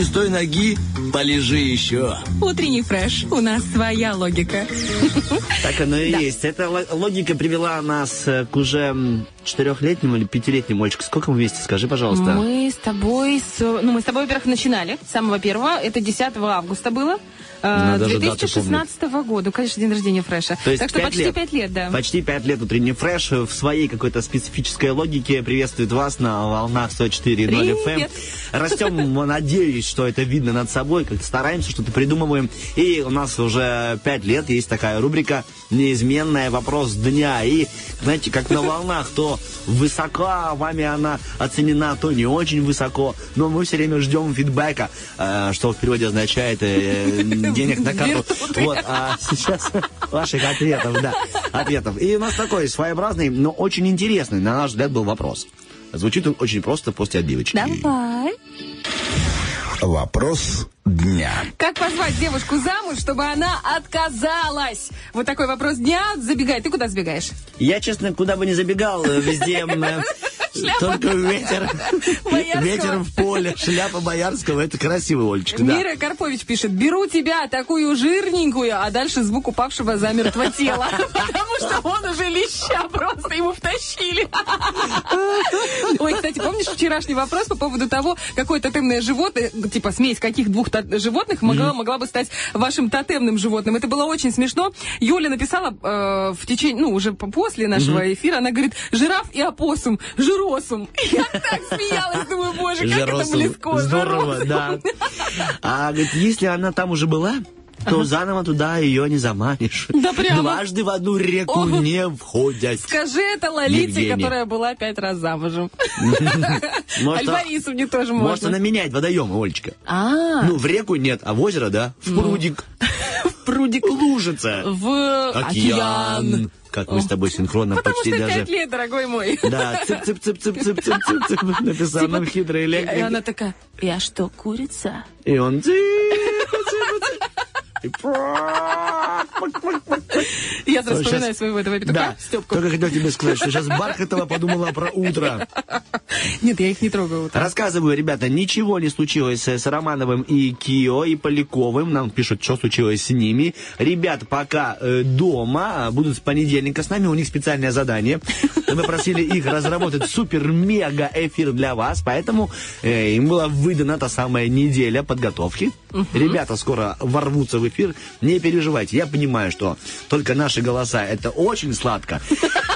не с той ноги, полежи еще. Утренний фреш. У нас своя логика. Так оно и есть. Эта ло- логика привела нас э, к уже четырехлетнему или пятилетнему мальчику. Сколько мы вместе, скажи, пожалуйста. Мы с тобой, с- ну, мы с тобой, во-первых, начинали с самого первого. Это 10 августа было. Э, Надо же дату 2016 года. Конечно, день рождения Фреша. То есть так что почти лет. 5 лет, да. Почти пять лет утренний фреш в своей какой-то специфической логике приветствует вас на волнах 104.0 FM. Привет. Растем, надеюсь, что это видно над собой, как стараемся, что-то придумываем. И у нас уже пять лет есть такая рубрика «Неизменная вопрос дня». И, знаете, как на волнах, то высоко вами она оценена, то не очень высоко. Но мы все время ждем фидбэка, э, что в переводе означает э, денег на карту. Вот, а сейчас ваших ответов, да, ответов. И у нас такой своеобразный, но очень интересный, на наш взгляд, был вопрос. Звучит он очень просто после отбивочки. Давай. Вопрос дня. Как позвать девушку замуж, чтобы она отказалась? Вот такой вопрос дня. Забегай. Ты куда сбегаешь? Я, честно, куда бы ни забегал, э, везде э, только ветер. Ветер в поле, шляпа Боярского. Это красиво, Олечка, да. Мира Карпович пишет, беру тебя, такую жирненькую, а дальше звук упавшего замертво тела. Потому что он уже леща, просто ему втащили. Ой, кстати, помнишь вчерашний вопрос по поводу того, какое тотемное животное, типа смесь каких двух животных могла, могла бы стать вашим тотемным животным? Это было очень смешно. Юля написала э, в течение, ну, уже по- после нашего эфира, она говорит, жираф и опоссум, жиросум. Я так смеялась, думаю, боже, как это Жиросом. близко. Здорово, да. А говорит, если она там уже была, то заново туда ее не заманишь. Да прямо. Дважды в одну реку Ого. не входят. Скажи это Лолите, которая была пять раз замужем. Аль Борисовне тоже Может, она можно. меняет водоемы, Олечка. А, Ну, в реку нет, а в озеро, да? В прудик. прудик Лужица. в океан. Как мы с тобой синхронно Потому почти что даже... пять лет, дорогой мой. Да, цып-цып-цып-цып-цып-цып-цып, написал нам хитрый И она такая, я что, курица? И он цып-цып-цып. И пак-пак-пак. Я сразу вспоминаю своего этого петуха, Степку. только хотел тебе сказать, что сейчас Бархатова подумала про утро. Нет, я их не трогаю. Рассказываю, ребята, ничего не случилось с Романовым и Кио, и Поляковым. Нам пишут, что случилось с ними. Ребята пока э, дома, а, будут с понедельника с нами, у них специальное задание. Мы просили их разработать супер-мега-эфир для вас, поэтому э, им была выдана та самая неделя подготовки. Ребята скоро ворвутся в эфир. Не переживайте, я понимаю, что только наши голоса это очень сладко.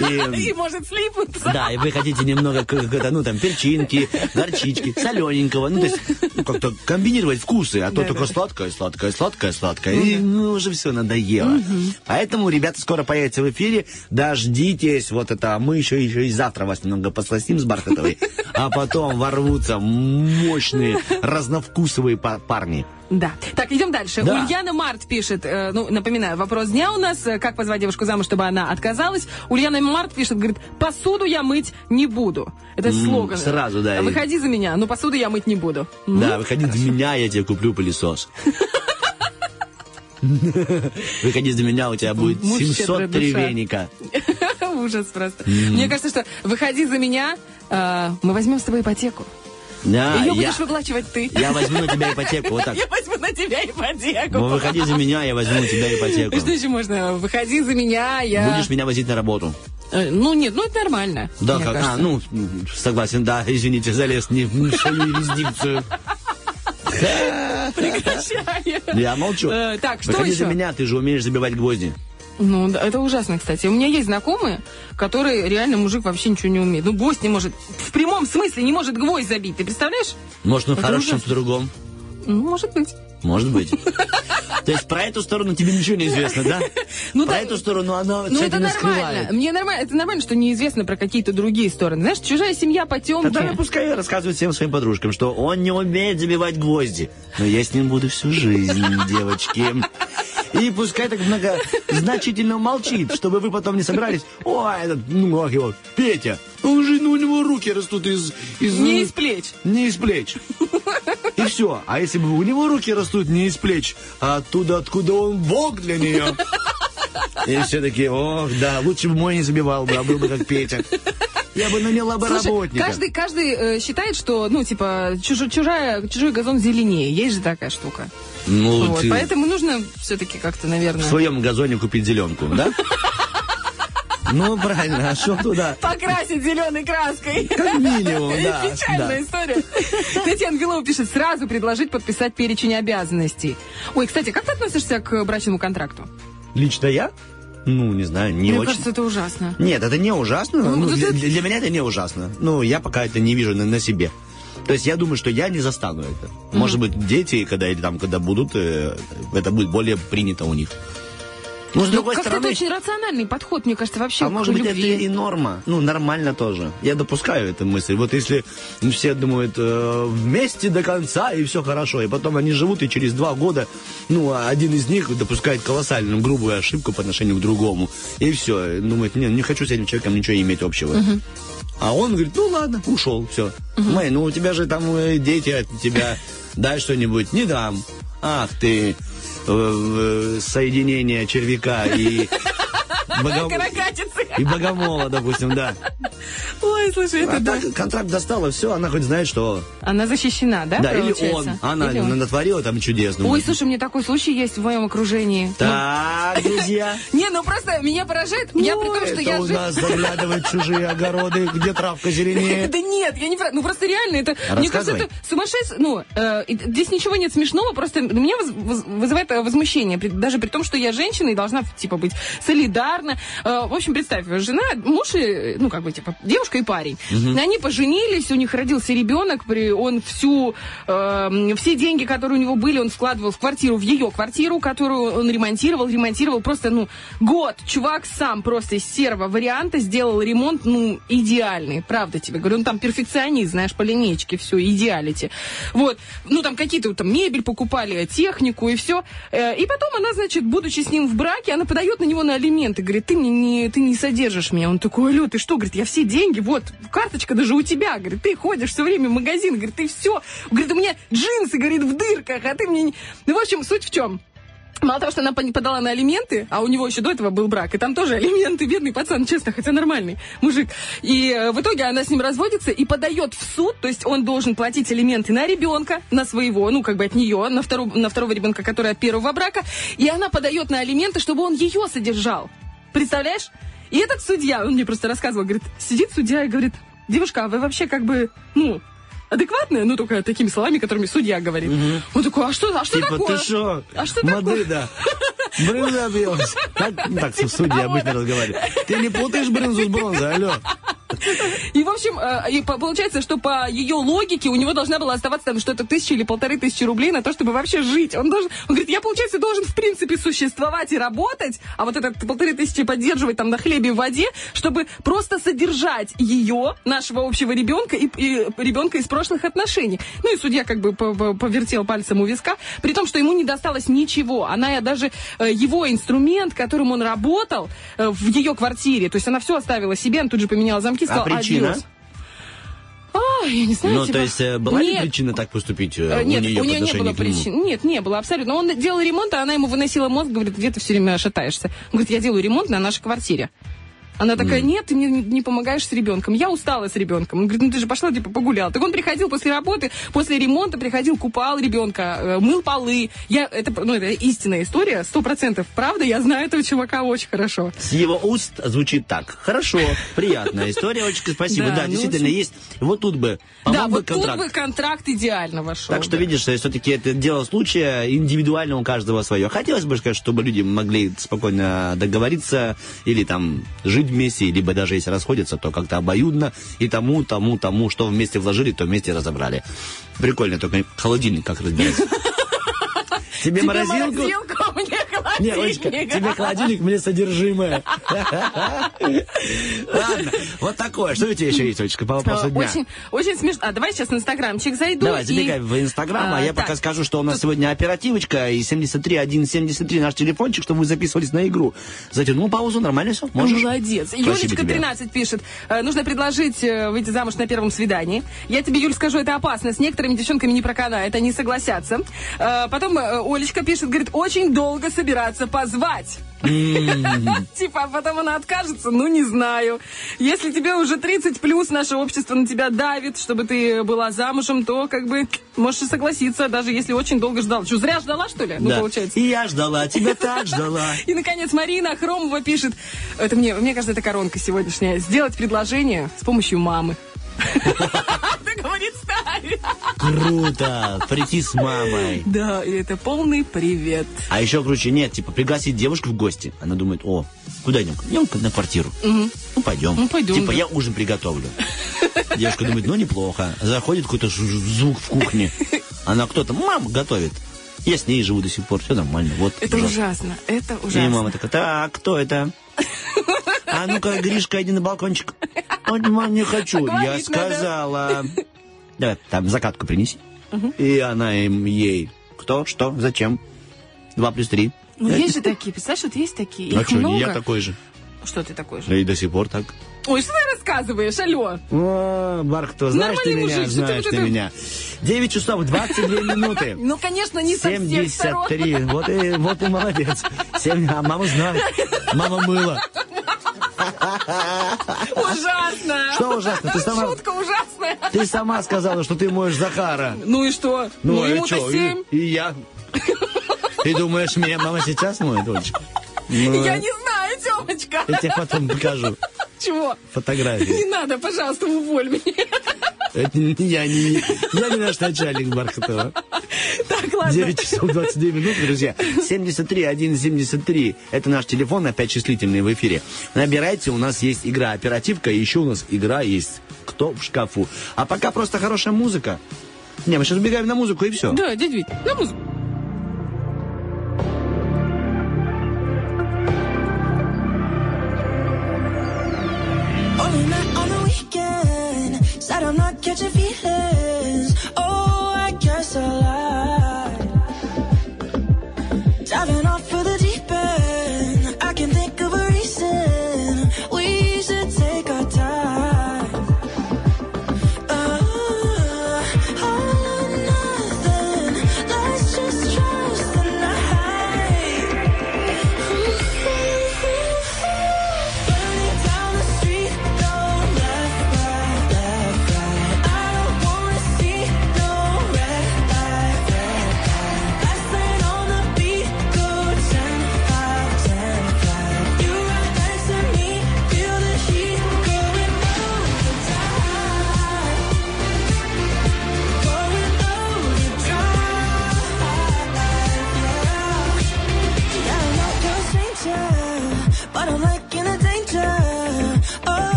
И, И может слипнуться. да, и вы хотите немного какой-то, ну, там, перчинки, горчички, солененького, ну, то есть, ну, как-то комбинировать вкусы, а то только сладкое, сладкое, сладкое, сладкое, и, ну, уже все надоело. Поэтому, ребята, скоро появятся в эфире, дождитесь, вот это, а мы еще, еще и завтра вас немного посластим с Бархатовой, а потом ворвутся мощные, разновкусовые па- парни. Да. Так, идем дальше. Да. Ульяна Март пишет, э, ну, напоминаю, вопрос дня у нас, э, как позвать девушку замуж, чтобы она отказалась. Ульяна Март пишет, говорит, посуду я мыть не буду. Это М, слоган. сразу, да, и- Выходи за меня, но посуду я мыть не буду. Да, выходи за меня, я тебе куплю пылесос. Выходи за меня, у тебя будет Муж щедрая 703 душа. веника. Ужас просто. Мне кажется, что выходи за меня, а, мы возьмем с тобой ипотеку. Да, Ее я, будешь выплачивать ты. я возьму на тебя ипотеку, вот так. Я возьму на тебя ипотеку. Ну, выходи за меня, я возьму на тебя ипотеку. Что еще можно? Выходи за меня, я... Будешь меня возить на работу. Э, Ну, нет, ну это нормально. Да, как, а, кажется. ну, согласен, да, извините, залез не в свою юрисдикцию. Прекращаем. Я молчу. Э, Так, что Выходи еще? за меня, ты же умеешь забивать гвозди. Ну, да, это ужасно, кстати. У меня есть знакомые, которые реально мужик вообще ничего не умеет. Ну, гвоздь не может, в прямом смысле не может гвоздь забить. Ты представляешь? Может, он Это хорош в чем-то ужасно. другом? Ну, может быть. Может быть. То есть про эту сторону тебе ничего не известно, да? Ну, Про да, эту сторону она Ну, это нормально. скрывает. Мне нормально. Это нормально, что неизвестно про какие-то другие стороны. Знаешь, чужая семья потемки. Тогда пускай рассказывает всем своим подружкам, что он не умеет забивать гвозди. Но я с ним буду всю жизнь, девочки. И пускай так многозначительно молчит, чтобы вы потом не собрались. О, этот, ну, его, Петя, он же, ну, у него руки растут из... из Не из плеч. Не из плеч. И все. А если бы у него руки растут не из плеч, а оттуда, откуда он бог для нее. И все такие, ох, да, лучше бы мой не забивал бы, а был бы как Петя. Я бы наняла бы Слушай, работника. каждый, каждый э, считает, что, ну, типа, чужо- чужая, чужой газон зеленее. Есть же такая штука. Ну, Вот, ты Поэтому нужно все-таки как-то, наверное... в своем газоне купить зеленку, да? Ну, правильно, а что туда? Покрасить зеленой краской. Как минимум, да, Печальная да. история. Татьяна Белова пишет, сразу предложить подписать перечень обязанностей. Ой, кстати, как ты относишься к брачному контракту? Лично я? Ну, не знаю, не Мне очень. кажется, это ужасно. Нет, это не ужасно. Ну, Ну, для, это- для меня это не ужасно. Ну, я пока это не вижу на, на себе. То есть я думаю, что я не застану это. Может быть, дети, когда или там, когда будут, э, это будет более принято у них. Ну, с Ну, другой стороны, это очень рациональный подход, мне кажется, вообще а к может быть, это любви. и норма. Ну, нормально тоже. Я допускаю эту мысль. Вот если все думают э, вместе до конца, и все хорошо, и потом они живут, и через два года, ну, один из них допускает колоссальную грубую ошибку по отношению к другому, и все, думает, не, не хочу с этим человеком ничего иметь общего. А он говорит, ну ладно, ушел, все. Мэй, ну у тебя же там э, дети от тебя, дай что-нибудь, не дам. Ах ты, соединение червяка и, богом- Каракатицы. и богомола, допустим, да. Ой, слушай, это А да. так контракт достала, все, она хоть знает, что... Она защищена, да, Да, или он. Она Или он. натворила там чудесно. Ой, слушай, мне такой случай есть в моем окружении. Так, друзья. Не, ну просто меня поражает. я при том, что это я у жи- нас заглядывать в чужие огороды, где травка зеленее. Да нет, я не. Ну просто реально, это... Мне кажется, это сумасшествие... Ну, э, здесь ничего нет смешного, просто меня вызывает возмущение. Даже при том, что я женщина и должна, типа, быть солидарна. Э, в общем, представь, жена, муж и, ну, как бы, типа, девушка и парень. Они поженились, у них родился ребенок, при... он всю... э, все деньги, которые у него были, он вкладывал в квартиру, в ее квартиру, которую он ремонтировал, ремонтировал просто, ну, год. Чувак сам просто из серого варианта сделал ремонт, ну, идеальный, правда тебе говорю. Он там перфекционист, знаешь, по линейке, все, идеалити. Вот, ну, там какие-то там мебель покупали, технику и все. И потом она, значит, будучи с ним в браке, она подает на него на алименты, говорит, ты мне не, ты не содержишь меня. Он такой, алло, ты что, говорит, я все деньги, вот, карточка даже у тебя, говорит, ты ходишь все время в магазин, говорит, ты все, говорит, у меня джинсы, говорит, в дырках, а ты мне не... Ну, в общем, суть в чем? Мало того, что она подала на алименты, а у него еще до этого был брак, и там тоже алименты, бедный пацан, честно, хотя нормальный мужик. И э, в итоге она с ним разводится и подает в суд, то есть он должен платить алименты на ребенка, на своего, ну, как бы от нее, на, второго, на второго ребенка, который от первого брака, и она подает на алименты, чтобы он ее содержал. Представляешь? И этот судья, он мне просто рассказывал, говорит, сидит судья и говорит, девушка, а вы вообще как бы, ну, адекватная, ну, только такими словами, которыми судья говорит. Он такой, а что, а что Типа, такое? ты что? А что такое? Мадыда. Брынза объелась. Так, так судья обычно разговаривает. Ты не путаешь брынзу с бронзой, алло. И, в общем, э, и по- получается, что по ее логике у него должна была оставаться там что-то тысяча или полторы тысячи рублей на то, чтобы вообще жить. Он должен, он говорит, я, получается, должен, в принципе, существовать и работать, а вот это полторы тысячи поддерживать там на хлебе и в воде, чтобы просто содержать ее, нашего общего ребенка и, и ребенка из прошлых отношений. Ну и судья как бы по- по- повертел пальцем у виска, при том, что ему не досталось ничего. Она даже э, его инструмент, которым он работал э, в ее квартире, то есть она все оставила себе, она тут же поменяла замки, А сказала причина? «Адьос». А, я не знаю, Ну, типа, то есть, э, была ли нет, причина так поступить у Нет, нее у по нее не было причин. Нет, не было, абсолютно. Он делал ремонт, а она ему выносила мозг, говорит, где ты все время шатаешься? Он говорит, я делаю ремонт на нашей квартире. Она такая, нет, ты мне не, помогаешь с ребенком. Я устала с ребенком. Он говорит, ну ты же пошла, типа, погуляла. Так он приходил после работы, после ремонта приходил, купал ребенка, э, мыл полы. Я, это, ну, это истинная история, сто процентов правда. Я знаю этого чувака очень хорошо. С его уст звучит так. Хорошо, приятная история, очень спасибо. Да, Да, ну, действительно, очень- есть. Вот тут бы, да, вот контракт. тут бы контракт идеально вошел. Так что, да. видишь, все-таки это дело случая, индивидуально у каждого свое. Хотелось бы, конечно, чтобы люди могли спокойно договориться или там жить вместе, либо даже если расходятся, то как-то обоюдно и тому, тому, тому, что вместе вложили, то вместе разобрали. Прикольно, только холодильник как разбирается. Тебе Тебе морозилку? морозилку, а мне Не, холодильник. Олечка, тебе холодильник, мне содержимое. Ладно, вот такое. Что у тебя еще есть, Олечка, по вопросу А, дня? Очень, очень смешно. А давай сейчас в инстаграмчик зайду. Давай, забегай в Инстаграм, а, А, я пока скажу, что у нас сегодня оперативочка и 73173 наш телефончик, чтобы вы записывались на игру. Затянул паузу, нормально все? Можешь? Молодец. Юлечка тебе. 13 пишет. э, Нужно предложить э, выйти замуж на первом свидании. Я тебе, Юль, скажу, это опасно. С некоторыми девчонками не проканает, они согласятся. Э, Потом э, Олечка пишет, говорит, очень долго собираться позвать. Типа, а потом она откажется? Ну, не знаю. Если тебе уже 30 плюс, наше общество на тебя давит, чтобы ты была замужем, то как бы можешь и согласиться, даже если очень долго ждал. Что, зря ждала, что ли? Ну, получается. И я ждала, тебя так ждала. И, наконец, Марина Хромова пишет, это мне, мне кажется, это коронка сегодняшняя, сделать предложение с помощью мамы. Это говорит Сталин. Круто, прийти с мамой. Да, и это полный привет. А еще круче, нет, типа, пригласить девушку в гости. Она думает, о, куда идем? Идем на квартиру. Ну, пойдем. Ну, пойдем, Типа, да. я ужин приготовлю. Девушка думает, ну, неплохо. Заходит какой-то звук в кухне. Она кто-то, мама готовит. Я с ней живу до сих пор, все нормально. Вот, Это пожалуйста. ужасно, это И ужасно. мама такая, так, кто это? А ну-ка, Гришка, иди на балкончик. Ой, мам, не хочу. Я Говорить надо. сказала. Давай, там закатку принеси. И она им ей. Кто, что, зачем? Два плюс три. Ну, есть же такие, представляешь, вот есть такие, А их что, много. не я такой же. Что ты такой же? И до сих пор так. Ой, что ты рассказываешь, алло? О, Бархатова, знаешь ты Нормальный меня, мужик, ты знаешь вот ты это- меня. 9 часов 22 минуты. Ну, конечно, не со всех сторон. 73. Вот и, вот и молодец. Семь, а мама знает. Мама мыла. Ужасно. Что ужасно? Ты сама, Шутка ужасная. ты сама сказала, что ты моешь Захара. Ну и что? Ну, а ему-то чё, и- семь. И, я. Ты думаешь, меня мама сейчас моет, Олечка? Ну, Я не знаю, Тёмочка. я тебе потом покажу Чего? фотографии. Не надо, пожалуйста, уволь меня. Это я не, я не наш начальник Бархатова. Так, ладно. 9 часов 22 минуты, друзья. 73 173. Это наш телефон, опять числительный в эфире. Набирайте, у нас есть игра оперативка, и еще у нас игра есть «Кто в шкафу?». А пока просто хорошая музыка. Не, мы сейчас убегаем на музыку и все. Да, дядь Вить, на музыку. Said I'm not catching feelings. Oh, I guess I lied.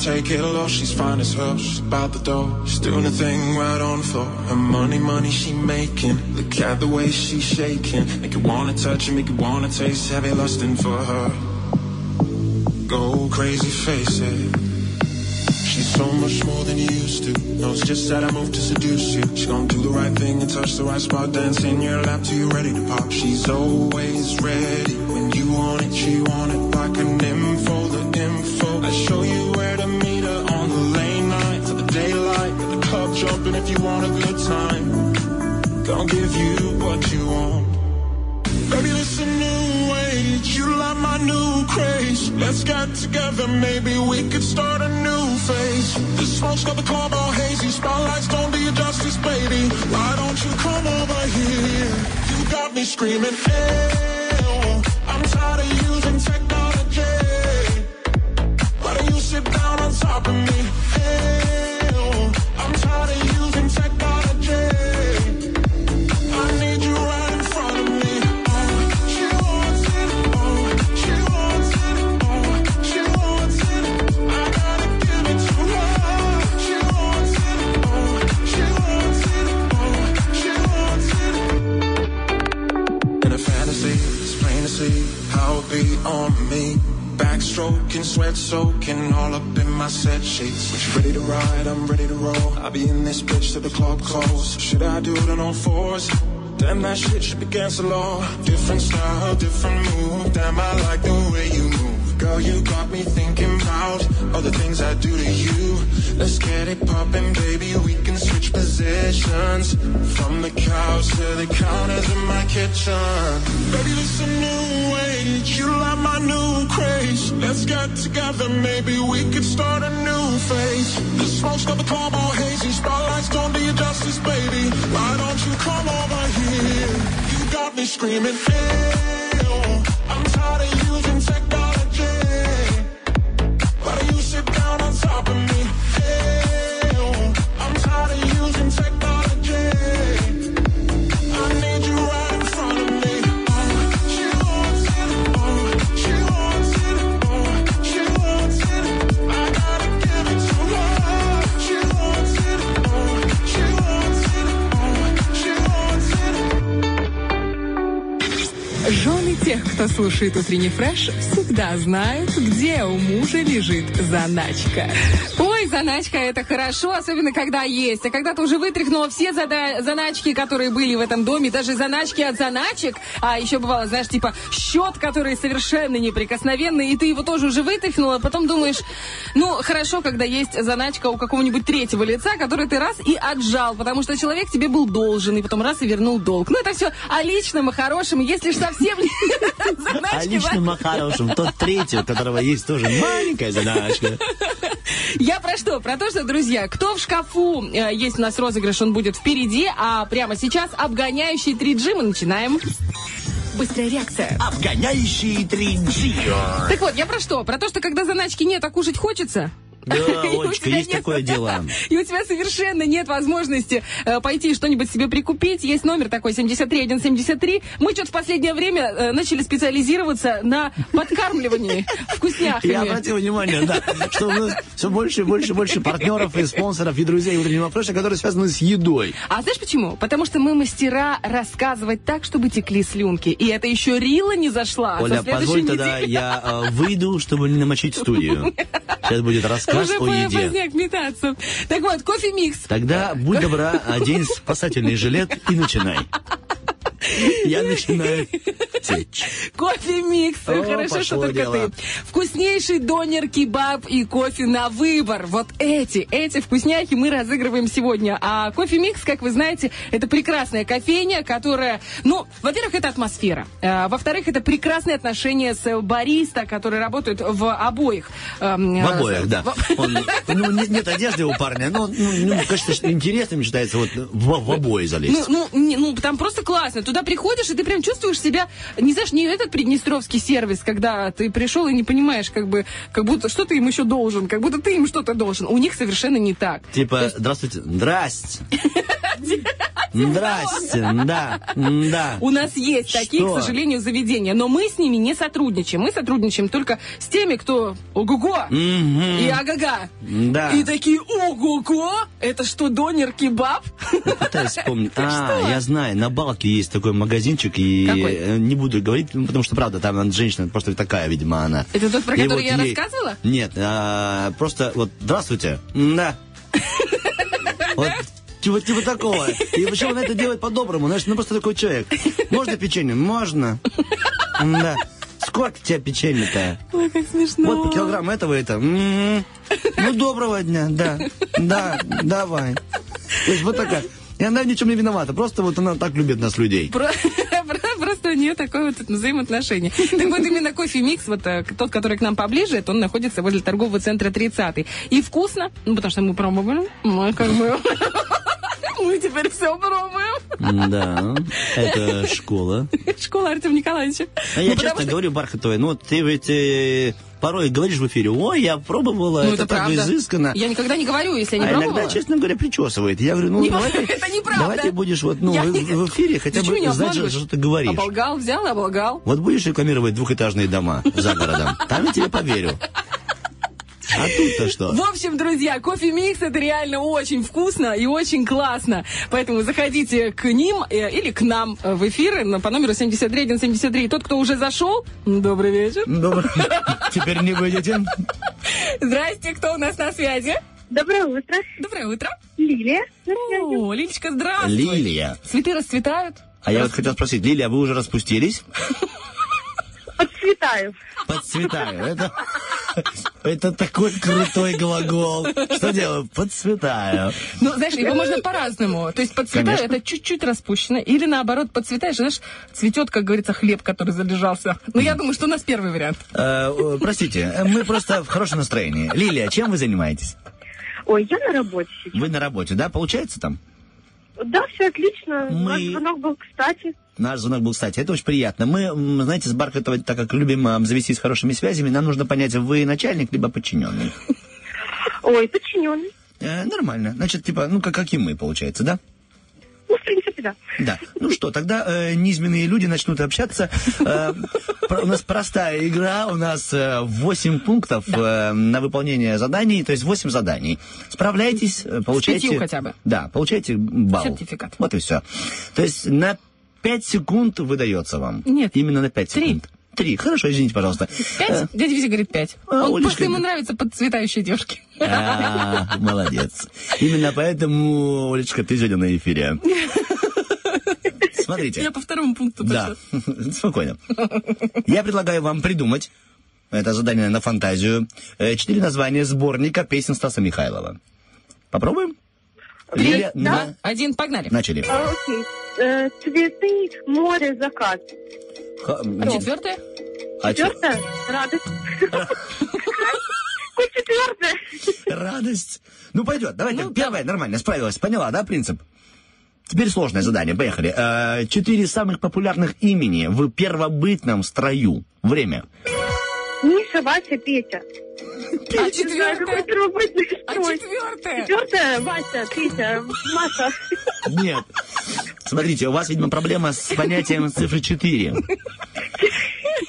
Take it low, she's fine as hell, she's about the dough, she's doing the thing right on the floor. Her money, money she making, look at the way she's shaking, make you wanna touch her, make you wanna taste, heavy lusting for her. Go crazy, face it. She's so much more than you used to. No, it's just that I moved to seduce you. She gon' do the right thing and touch the right spot, dance in your lap till you're ready to pop. She's always ready when you want it. She want it like an info, Gonna give you what you want. Baby, this a new age. You like my new craze. Let's get together, maybe we could start a new phase. The smoke's got the club all hazy. Spotlights don't do you justice, baby. Why don't you come over here? You got me screaming, hell. Sweat soaking, all up in my set sheets. When you ready to ride, I'm ready to roll. I'll be in this bitch till the club close. Should I do it on all fours? Damn, that shit should be against the law. Different style, different move. Damn, I like the way you move. Girl, you got me thinking about all the things I do to you. Let's get it poppin', baby. We can switch positions from the couch to the counters in my kitchen. Baby, this a new age. You like my new craze. Let's get together, maybe we could start a new phase. The smoke's got the club all hazy. Spotlights don't do you justice, baby. Why don't you come over here? You got me screaming, hell. I'm tired of using тех, кто слушает утренний фреш, всегда знают, где у мужа лежит заначка. Заначка это хорошо, особенно когда есть. А когда ты уже вытряхнула все зада- заначки, которые были в этом доме, даже заначки от заначек, а еще бывало, знаешь, типа счет, который совершенно неприкосновенный, и ты его тоже уже вытряхнула, а потом думаешь, ну, хорошо, когда есть заначка у какого-нибудь третьего лица, который ты раз и отжал, потому что человек тебе был должен, и потом раз и вернул долг. Ну, это все о личном и хорошем. Если ж совсем не заначки, личным и хорошим, тот третий, у которого есть тоже маленькая заначка. Я про что? Про то, что, друзья, кто в шкафу э, есть у нас розыгрыш, он будет впереди, а прямо сейчас обгоняющий 3G мы начинаем. Быстрая реакция. Обгоняющий 3G. Так вот, я про что? Про то, что когда заначки нет, а кушать хочется. Да, Олечка, тебя есть такое дело. И у тебя совершенно нет возможности э, пойти что-нибудь себе прикупить. Есть номер такой 73173. Мы что-то в последнее время э, начали специализироваться на подкармливании вкусняхами. Я обратил внимание, да, что у нас все больше и больше и больше партнеров и спонсоров и друзей утреннего фреша, которые связаны с едой. А знаешь почему? Потому что мы мастера рассказывать так, чтобы текли слюнки. И это еще Рила не зашла. Оля, позволь тогда я э, выйду, чтобы не намочить студию. Сейчас будет рассказ Уже о еде. поздняк метаться. Так вот, кофе-микс. Тогда будь добра, одень спасательный жилет и начинай. Я начинаю течь. Кофе-микс. Хорошо, что только дело. ты. Вкуснейший донер, кебаб и кофе на выбор. Вот эти, эти вкусняхи мы разыгрываем сегодня. А кофе-микс, как вы знаете, это прекрасная кофейня, которая, ну, во-первых, это атмосфера. А, Во-вторых, это прекрасные отношения с бариста, которые работают в обоих. эм, В обоих, э, да. в- Он, ну, нет, нет одежды у парня, но, ну, ну, кажется, что интересным считается вот в, в обои Ну, залезть. ну, не- ну, там просто классно. Туда приходишь, и ты прям чувствуешь себя, не знаешь, не этот приднестровский сервис, когда ты пришел и не понимаешь, как бы, как будто, что ты им еще должен, как будто ты им что-то должен. У них совершенно не так. Типа, здравствуйте, здрасте. Здрасте, да, да. У нас есть такие, к сожалению, заведения, но мы с ними не сотрудничаем. Мы сотрудничаем только с теми, кто ого-го и ага-га. Да. И такие ого-го, это что, донер кебаб? Пытаюсь вспомнить. А, я знаю, на Балке есть такой магазинчик, и Какой? э, не буду говорить, ну, потому что, правда, там женщина просто такая, видимо, она. Это тот, про И который вот я ей- рассказывала? Нет, а, просто вот, здравствуйте, да. Вот Типа, типа такого. И почему она это делает по-доброму? Знаешь, ну просто такой человек. Можно печенье? Можно. Да. Сколько у тебя печенье-то? Ой, как смешно. Вот по килограмм этого это. М. Ну, доброго дня, да. Да, давай. То есть вот такая. И она ни в чем не виновата. Просто вот она так любит нас, людей. Про- про- Просто у нее такое вот взаимоотношение. Так вот именно кофе-микс, вот э, тот, который к нам поближе, это он находится возле торгового центра 30 И вкусно, ну потому что мы пробовали, мы как бы... Мы теперь все пробуем. Да, это школа. Школа Артема Николаевича. А я Ну, честно говорю, Бархатовая, ну вот ты ведь э, порой говоришь в эфире, ой, я пробовала, Ну, это, это так изысканно. Я никогда не говорю, если я не а пробовала. иногда, честно говоря, причесывает. Я говорю, ну, Не- давай, это неправда. давай ты будешь вот, ну, Я в, не- в эфире хотя Ты бы знать, что, что ты говоришь. Оболгал, взял и оболгал. Вот будешь рекламировать двухэтажные дома за городом, там я тебе поверю. А тут-то что? В общем, друзья, кофе-микс это реально очень вкусно и очень классно. Поэтому заходите к ним э, или к нам э, в эфир на- по номеру 73173. Тот, кто уже зашел, добрый вечер. Добрый. Теперь не выйдете. Здрасте, кто у нас на связи? Доброе утро. Доброе утро. Лилия. О, Лилечка, здравствуй. Лилия. Цветы расцветают? А я вот хотел спросить, Лилия, вы уже распустились? Подцветаю. Подцветаю. Это, это такой крутой глагол. Что делаю? Подцветаю. Ну, знаешь, его можно по-разному. То есть подцветаю, Конечно. это чуть-чуть распущено. Или наоборот, подцветаешь, знаешь, цветет, как говорится, хлеб, который залежался. Ну, я думаю, что у нас первый вариант. Э, простите, мы просто в хорошем настроении. Лилия, чем вы занимаетесь? Ой, я на работе сейчас. Вы на работе, да? Получается там? Да, все отлично. Мы- Ваш звонок был кстати. Наш звонок был, кстати, это очень приятно. Мы, знаете, с Бархатова, так как любим завестись хорошими связями, нам нужно понять, вы начальник, либо подчиненный. Ой, подчиненный. Э, нормально. Значит, типа, ну, как, как и мы, получается, да? Ну, в принципе, да. Да. Ну что, тогда э, низменные люди начнут общаться. Э, про- у нас простая игра, у нас э, 8 пунктов э, на выполнение заданий, то есть 8 заданий. Справляйтесь, э, получаете... пятью хотя бы. Да, получаете балл. Сертификат. Вот и все. То есть на 5 секунд выдается вам. Нет. Именно на 5 Три. секунд. Три. Хорошо, извините, пожалуйста. Пять? Дядя Витя говорит пять. А, Он Олечка просто ему нравятся подцветающие девушки. А, молодец. Именно поэтому, Олечка, ты сегодня на эфире. Смотрите. Я по второму пункту Да, спокойно. Я предлагаю вам придумать, это задание на фантазию, э, четыре названия сборника песен Стаса Михайлова. Попробуем? Лилия, Да? на- Один, погнали. начали. А, окей. Э, цветы, море, закат. Ха- А четвертое? а чё? Четвертое? Радость. Ой, четвертое. Радость. Ну, пойдет. Давайте. Первое, нормально, справилась. Поняла, да, принцип? Теперь сложное задание. Поехали. Э, Четыре самых популярных имени в первобытном строю. Время. Миша, Вася, Петя. А четвертая? А четвертая? Четвертая, Вася, третья, Маша. Нет. Смотрите, у вас, видимо, проблема с понятием цифры 4.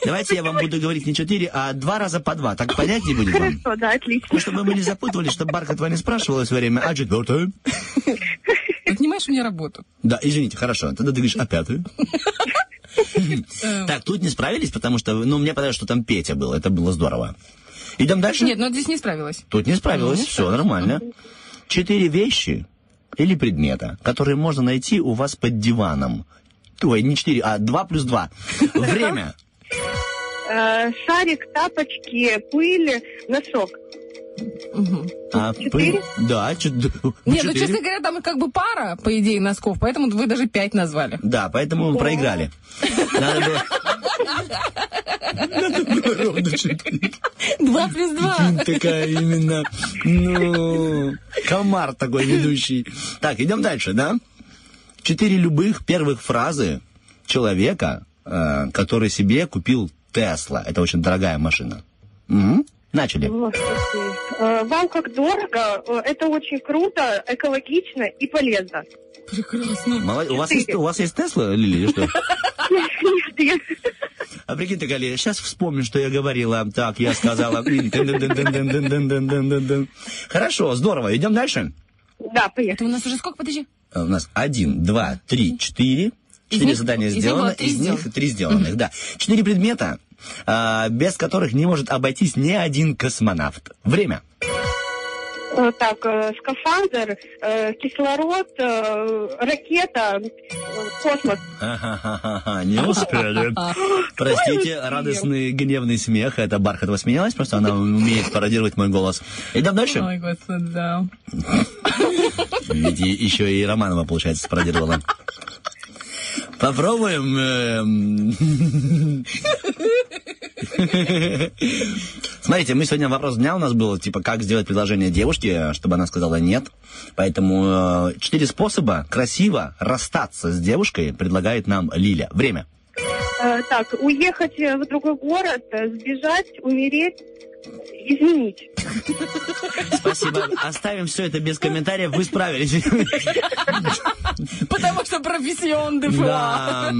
Давайте я вам буду говорить не 4, а два раза по два. Так понятнее будет вам? Хорошо, да, отлично. Ну, чтобы мы не запутывались, чтобы Бархатова не спрашивала все время, а четвертую? Отнимаешь у меня работу. Да, извините, хорошо. Тогда ты говоришь, а пятую? Э, Так, тут не справились, потому что, ну, мне понравилось, что там Петя был. Это было здорово. Идем дальше? Нет, ну здесь не справилась. Тут не справилась, Ну, все нормально. Четыре вещи или предмета, которые можно найти у вас под диваном. Ой, не четыре, а два плюс два. Время. Э, Шарик, тапочки, пыль, носок. А, Четыре? пы- Да, чет- д- Нет, ну, честно говоря, там как бы пара, по идее, носков, поэтому вы даже пять назвали. Да, поэтому мы проиграли. Надо было... Надо было ровно четыре. Два плюс два. Такая именно, ну, комар такой ведущий. Так, идем дальше, да? Четыре любых первых фразы человека, э, который себе купил Тесла. Это очень дорогая машина. Мгм. Начали. Э, вам как дорого, э, это очень круто, экологично и полезно. Прекрасно. У, вас есть, у вас есть Тесла, Лили, или что? Нет, нет. А прикинь-то, Галина, сейчас вспомню, что я говорила. Так, я сказала. Хорошо, здорово. Идем дальше? Да, поехали. Это у нас уже сколько, подожди? А, у нас один, два, три, четыре. Четыре задания сделаны, из них три сделанных, да. Четыре предмета, без которых не может обойтись ни один космонавт. Время. Э, Так, э, скафандр, э, кислород, э, ракета, космос. Не успели. Простите, радостный гневный смех. Это Бархатова сменилась, просто она умеет пародировать мой голос. Идем дальше. Ой, господи, да. Ведь еще и Романова, получается, спародировала. Попробуем. эм. Смотрите, мы сегодня вопрос дня у нас был, типа, как сделать предложение девушке, чтобы она сказала нет. Поэтому э, четыре способа красиво расстаться с девушкой предлагает нам Лиля. Время. Э, Так, уехать в другой город, э, сбежать, умереть, изменить. Спасибо. Оставим все это без комментариев. Вы справились. Потому что профессион де. Да.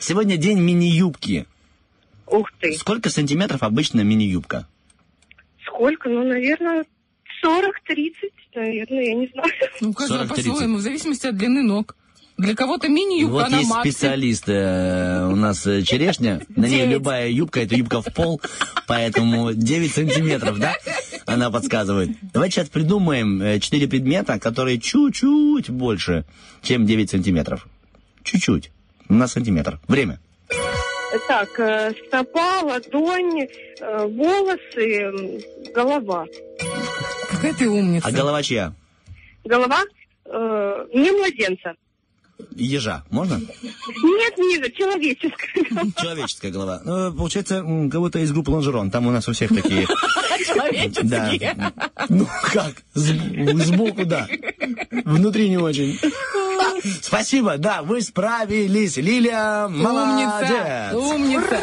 Сегодня день мини-юбки. Ух ты. Сколько сантиметров обычно мини-юбка? Сколько? Ну, наверное, 40-30, наверное, я не знаю. Ну, у каждого 40-30. по-своему, в зависимости от длины ног. Для кого-то мини-юбка, вот она есть макси. специалист э, у нас э, черешня, на ней любая юбка, это юбка в пол, поэтому 9 сантиметров, да, она подсказывает. Давайте сейчас придумаем 4 предмета, которые чуть-чуть больше, чем 9 сантиметров. Чуть-чуть, на сантиметр. Время. Так, э, стопа, ладонь, э, волосы, голова. Какая ты умница. А голова чья? Голова э, не младенца. Ежа, можно? Нет, ниже, человеческая. Человеческая голова. Ну, получается, кого-то из группы Лонжерон. Там у нас у всех такие. Да. Человеческие. Ну как? Сб- Сбоку, да. Внутри не очень. Спасибо, да, вы справились. Лилия, Умница, молодец. умница.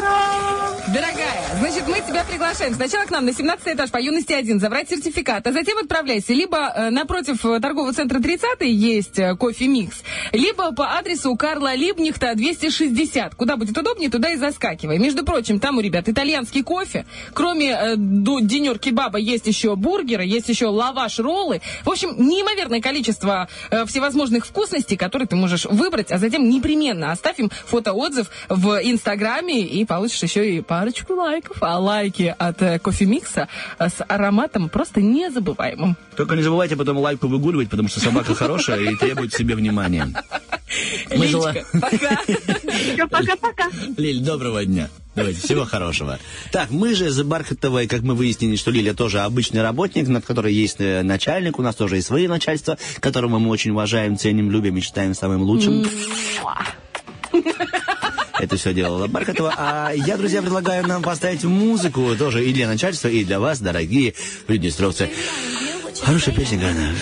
Дорогая, значит, мы тебя приглашаем сначала к нам на 17 этаж по юности 1 забрать сертификат, а затем отправляйся либо э, напротив торгового центра 30 есть э, кофе По адресу Карла Либнихта 260. Куда будет удобнее, туда и заскакивай. Между прочим, там у ребят итальянский кофе. Кроме э, динер кебаба есть еще бургеры, есть еще лаваш, роллы. В общем, неимоверное количество э, всевозможных вкусностей, которые ты можешь выбрать, а затем непременно оставь им фотоотзыв в Инстаграме и получишь еще и парочку лайков. А лайки от э, кофе Микса э, с ароматом просто незабываемым. Только не забывайте потом лайку выгуливать, потому что собака хорошая и требует себе внимания. Мы Личка, пока. Все, пока-пока. Лиль, доброго дня. Давайте, всего хорошего. Так, мы же за Бархатовой, как мы выяснили, что Лиля тоже обычный работник, над которой есть э, начальник, у нас тоже есть свои начальства, которого мы очень уважаем, ценим, любим и считаем самым лучшим это все делала Бархатова. А я, друзья, предлагаю нам поставить музыку тоже и для начальства, и для вас, дорогие приднестровцы. Хорошая песня, Гана.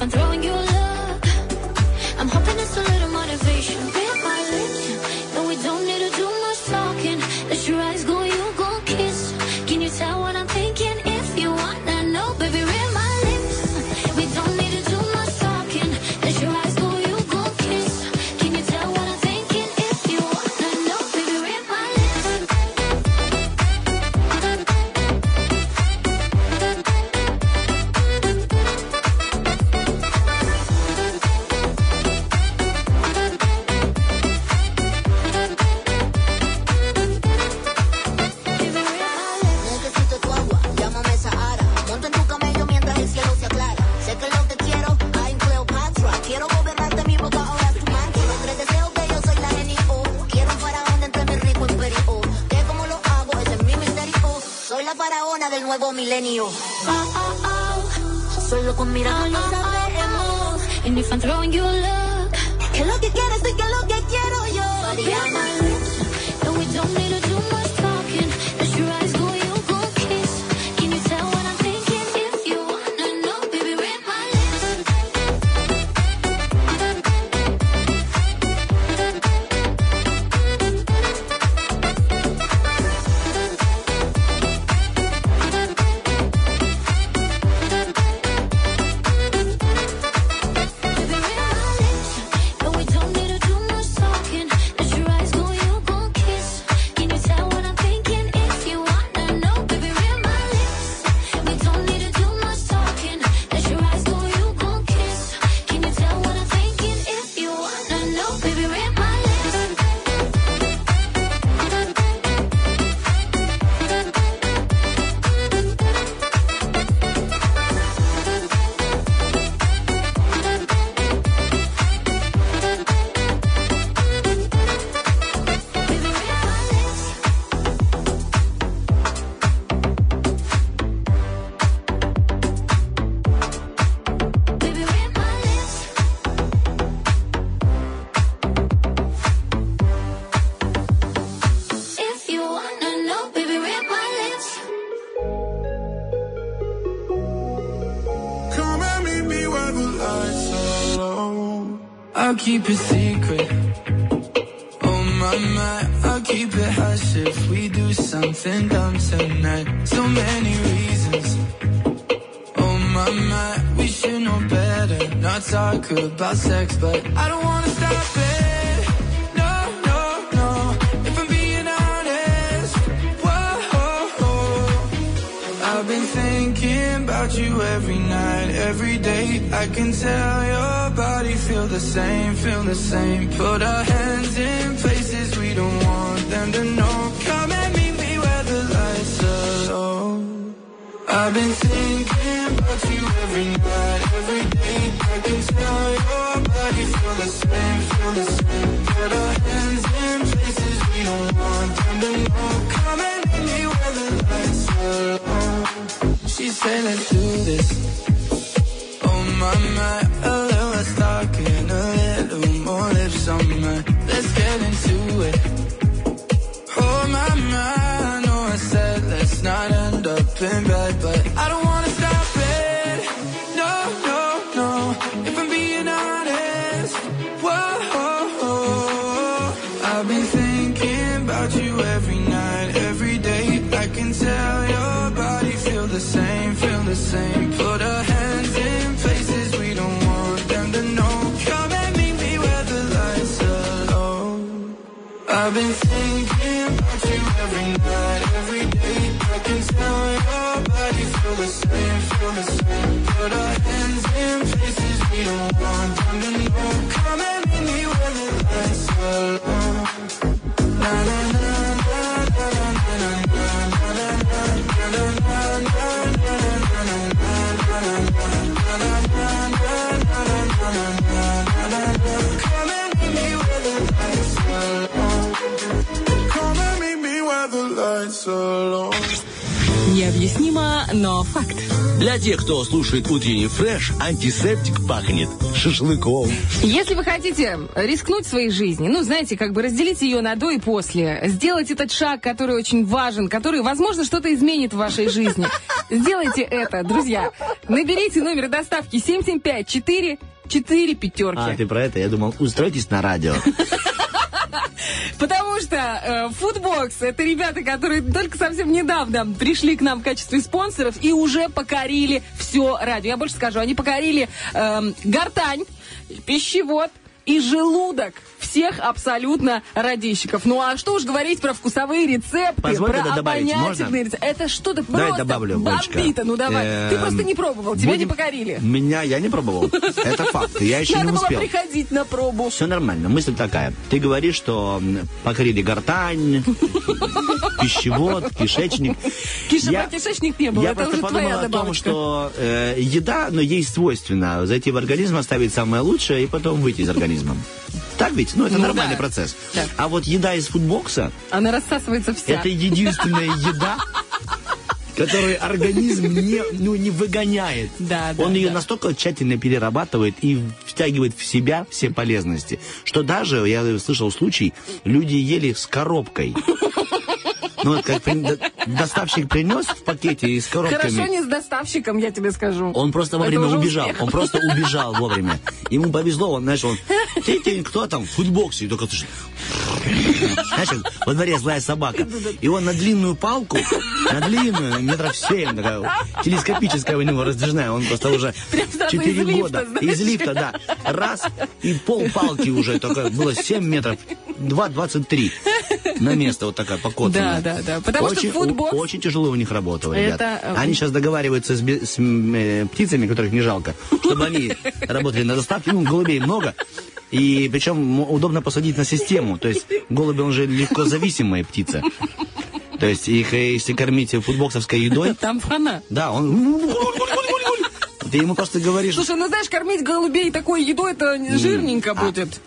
I'm throwing you keep it secret. Oh my my, I'll keep it hush if we do something dumb tonight. So many reasons. Oh my my, we should know better. Not talk about sex, but I don't wanna stop it. I've been thinking about you every night, every day. I can tell the same, feel the same. Put our hands in places we don't want them to know. Come and meet me where the lights are low. I've been thinking about you every night, every day. I can tell your body feel the same, feel the same. Put our hands in places we don't want them to know. Come and meet me where the lights are low. She said, let's do this. Oh my, my. Для тех, кто слушает утренний фреш, антисептик пахнет шашлыком. Если вы хотите рискнуть своей жизни, ну, знаете, как бы разделить ее на до и после, сделать этот шаг, который очень важен, который, возможно, что-то изменит в вашей жизни, сделайте это, друзья. Наберите номер доставки 775-4 4 пятерки. А, ты про это? Я думал, устройтесь на радио. Потому что э, Foodbox это ребята, которые только совсем недавно пришли к нам в качестве спонсоров и уже покорили все радио. Я больше скажу, они покорили эм, гортань, пищевод и желудок всех абсолютно радищиков. Ну а что уж говорить про вкусовые рецепты, Позвольте про обонятельные рецепты. Это что-то просто добавлю, бомбито. Ну давай. Ты Эм, просто не пробовал, тебя не покорили. Меня я не пробовал. Это факт. Я еще Надо не было успел. приходить на пробу. Все нормально. Мысль такая. Ты говоришь, что покорили гортань, пищевод, кишечник. Кишечник не было, Я просто подумал о том, что э, еда, но ей свойственно зайти в организм, оставить самое лучшее и потом выйти из организма. Так ведь? Ну, это Ну нормальный да. процесс. Да. А вот еда из фудбокса, Она рассасывается вся. это единственная еда, которую организм не, ну, не выгоняет. Да, да, Он ее да. настолько тщательно перерабатывает и втягивает в себя все полезности, что даже, я слышал случай, люди ели с коробкой. Ну, вот как доставщик принес в пакете с коробками. Хорошо не с доставщиком, я тебе скажу. Он просто вовремя убежал. успех. Он просто убежал вовремя. Ему повезло, он, знаешь, он... Ты, ты, кто там? В футбоксе. И только слышишь, Знаешь, во дворе злая собака. И он на длинную палку, на длинную, метров семь, такая телескопическая у него раздвижная. Он просто уже Прям сразу из 4 лифта, года. знаешь. Из лифта, да. Раз, и пол палки уже. Только было 7 метров. 2,23 на место вот такая покотанная. Да, да, да. Потому что очень, футбокс- о- очень тяжело у них работало, Это, ребят. э, Они сейчас договариваются с, с, э, птицами, которых не жалко, чтобы они работали на доставке. Ну, голубей много. И причем удобно посадить на систему. То есть голуби, он же легко зависимая птица. То есть их, э, если кормить футбоксовской едой, Там хана. да, он... Ты ему просто говоришь, Слушай, ну знаешь, кормить голубей такой едой, это жирненько будет.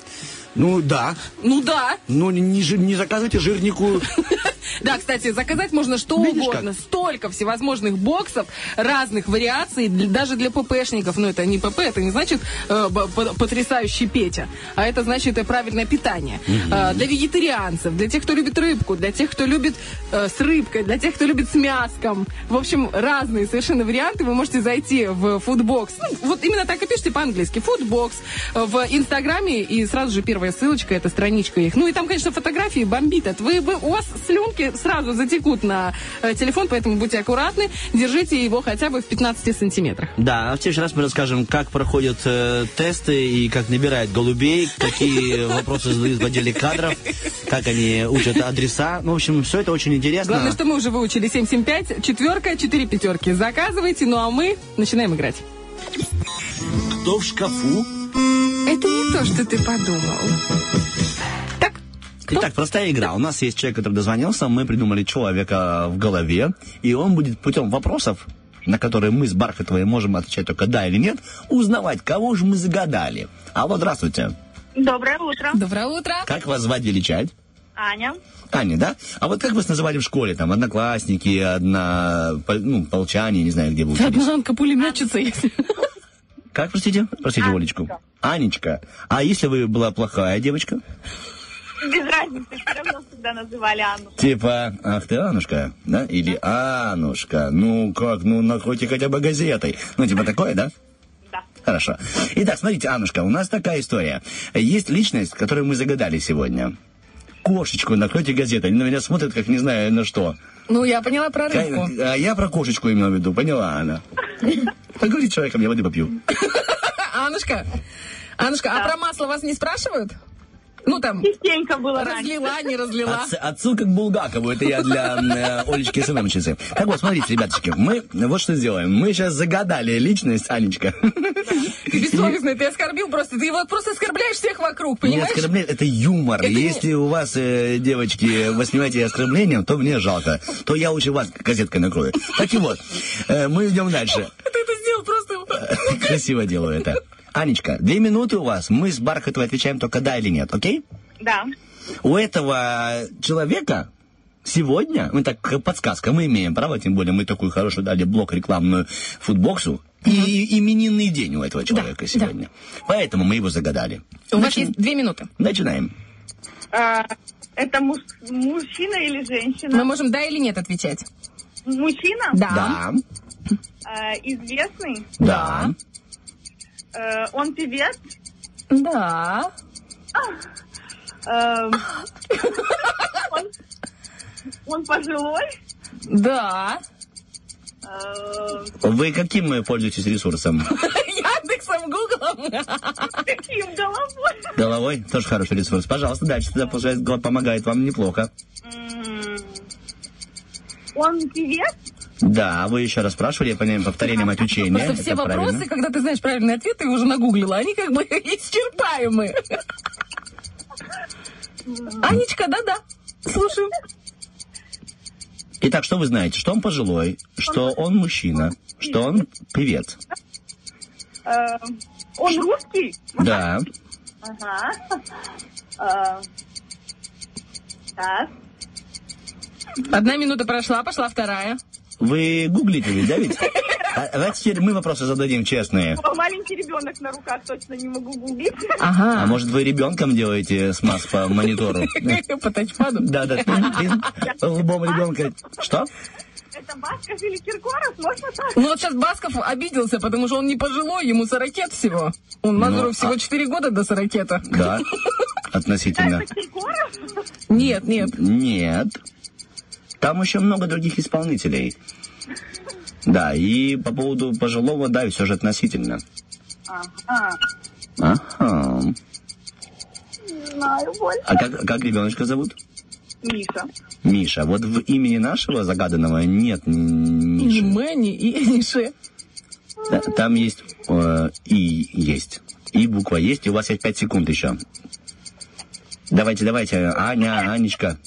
Ну да, Ну да. ну не, не заказывайте жирнику. Да, кстати, заказать можно что Видишь угодно. как? Столько всевозможных боксов, разных вариаций, даже для ППшников. Но это не ПП, это не значит э, потрясающий Петя, а это значит э, правильное питание. Э, для вегетарианцев, для тех, кто любит рыбку, для тех, кто любит э, с рыбкой, для тех, кто любит с мяском. В общем, разные совершенно варианты. Вы можете зайти в фудбокс. Ну, вот именно так и пишите по-английски. Фудбокс в Инстаграме. И сразу же первая ссылочка, это страничка их. Ну и там, конечно, фотографии бомбит. Это Вы, вы, у вас слюнки сразу затекут на э, телефон, поэтому будьте аккуратны. Держите его хотя бы в 15 сантиметрах. Да, а в следующий раз мы расскажем, как проходят э, тесты и как набирают голубей, какие вопросы задают в отделе кадров, как они учат адреса. Ну, в общем, все это очень интересно. Главное, что мы уже выучили 775, четверка, 4 пятерки. Заказывайте, ну а мы начинаем играть. Кто в шкафу? Это не то, что ты подумал. Так, Итак, простая игра. У нас есть человек, который дозвонился, мы придумали человека в голове, и он будет путем вопросов, на которые мы с Бархатовой можем отвечать только да или нет, узнавать, кого же мы загадали. Алло, здравствуйте. Доброе утро. доброе утро. Как вас звать, величать? Аня. Аня, да? А вот как вас называли в школе? Там одноклассники, одна, ну, полчане, не знаю, где вы учились. Однанка пулеметчица есть. Как, простите? Простите, Олечку. Анечка. А если вы была плохая девочка? Без разницы, все равно всегда называли Анну. Типа, ах ты Анушка, да? Или Анушка. Ну как, ну накройте хотя бы газетой. Ну типа такое, да? Да. Хорошо. Итак, смотрите, Анушка, у нас такая история. Есть личность, которую мы загадали сегодня. Кошечку накройте газетой. Они на меня смотрят, как не знаю на что. Ну, я поняла про рыбку. А я про кошечку имел в виду, поняла она. Поговори с человеком, я воды попью. Анушка, Анушка, а про масло вас не спрашивают? Ну, там, Частенько было раньше. разлила, не разлила. Отс- отсылка к Булгакову, это я для э, Олечки СММщицы. Так вот, смотрите, ребяточки, мы вот что сделаем. Мы сейчас загадали личность, Анечка. Бессовестный, ты оскорбил просто. Ты вот просто оскорбляешь всех вокруг, Не понимаешь? оскорбление, это юмор. Это не- Если у вас, э, девочки, воспринимаете оскорблением, то мне жалко. То я лучше вас газеткой накрою. Так и вот, э, мы идем дальше. Ты это. Красиво делаю это. Анечка, две минуты у вас. Мы с Бархатовой отвечаем только да или нет, окей? Да. У этого человека Сегодня, мы так, как подсказка, мы имеем право, тем более мы такую хорошую дали блок рекламную футбоксу, и именинный день у этого человека сегодня. Поэтому мы его загадали. У вас есть две минуты. Начинаем. А, это муж- мужчина или женщина? Мы можем да или нет отвечать. Мужчина? Да. А, известный? Да. Э, он певец? Да. Эм, он, он пожилой? Да. Э, Вы каким э, пользуетесь ресурсом? Яндексом, Гуглом. Каким головой? Головой? Тоже хороший ресурс. Пожалуйста, дальше. Тогда, получается, помогает вам неплохо. Он певец? Да, вы еще раз спрашивали, я понимаю, повторением отвечения. Просто все Это вопросы, правильно. когда ты знаешь правильный ответ, ты уже нагуглила, они как бы исчерпаемы. Анечка, да-да, слушаю. Итак, что вы знаете? Что он пожилой, что он мужчина, что он певец. Э, он русский? Да. Ага. Э, Так. Одна минута прошла, пошла вторая. Вы гуглите ведь, да ведь? А, давайте теперь мы вопросы зададим честные. О, Маленький ребенок на руках точно не могу гуглить. А может вы ребенком делаете смаз по монитору? По тачпаду? Да, да. Лбом ребенка. Что? Это Басков или Киркоров? Можно так? Ну вот сейчас Басков обиделся, потому что он не пожилой, ему 40 всего. Он Ну, Мазуру всего а- 4 года до 40 Да. Относительно. Киркоров? Нет, нет. Нет. Там еще много других исполнителей. Да, и по поводу пожилого, да, все же относительно. Ага. Ага. Не знаю больше. А как, как ребеночка зовут? Миша. Миша. Вот в имени нашего загаданного нет Миши. Мэнни, и Нише. Да, Там есть э, И есть. И буква есть, и у вас есть 5 секунд еще. Давайте, давайте, Аня, Анечка.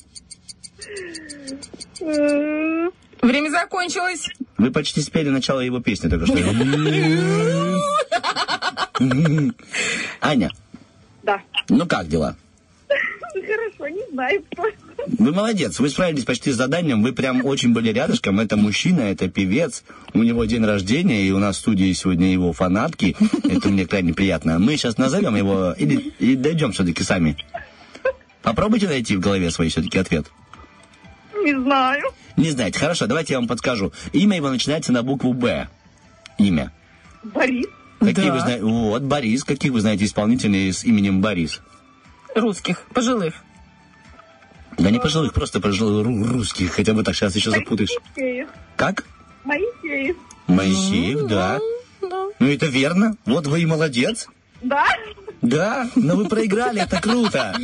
М, Время закончилось. Вы почти спели начало его песни только что. Аня, Да. ну как дела? Хорошо, не знаю. Вы молодец, вы справились почти с заданием, вы прям очень были рядышком. Это мужчина, это певец, у него день рождения, и у нас в студии сегодня его фанатки. Это мне крайне приятно. Мы сейчас назовем его или, или дойдем все-таки сами. Попробуйте найти в голове свой все-таки ответ. Не знаю. Не знаете, хорошо, давайте я вам подскажу. Имя его начинается на букву «Б». Имя. Борис? Какие Да. вы знаете? Вот, Борис. Каких вы знаете исполнителей с именем Борис? Русских, пожилых. Да не пожилых, просто пожилых ру- русских. Хотя бы так сейчас еще запутаешь. Моисеев. Как? Моисеев. Моисеев, да. Ну это верно. Вот вы и молодец. Да? Да, но вы проиграли, это круто.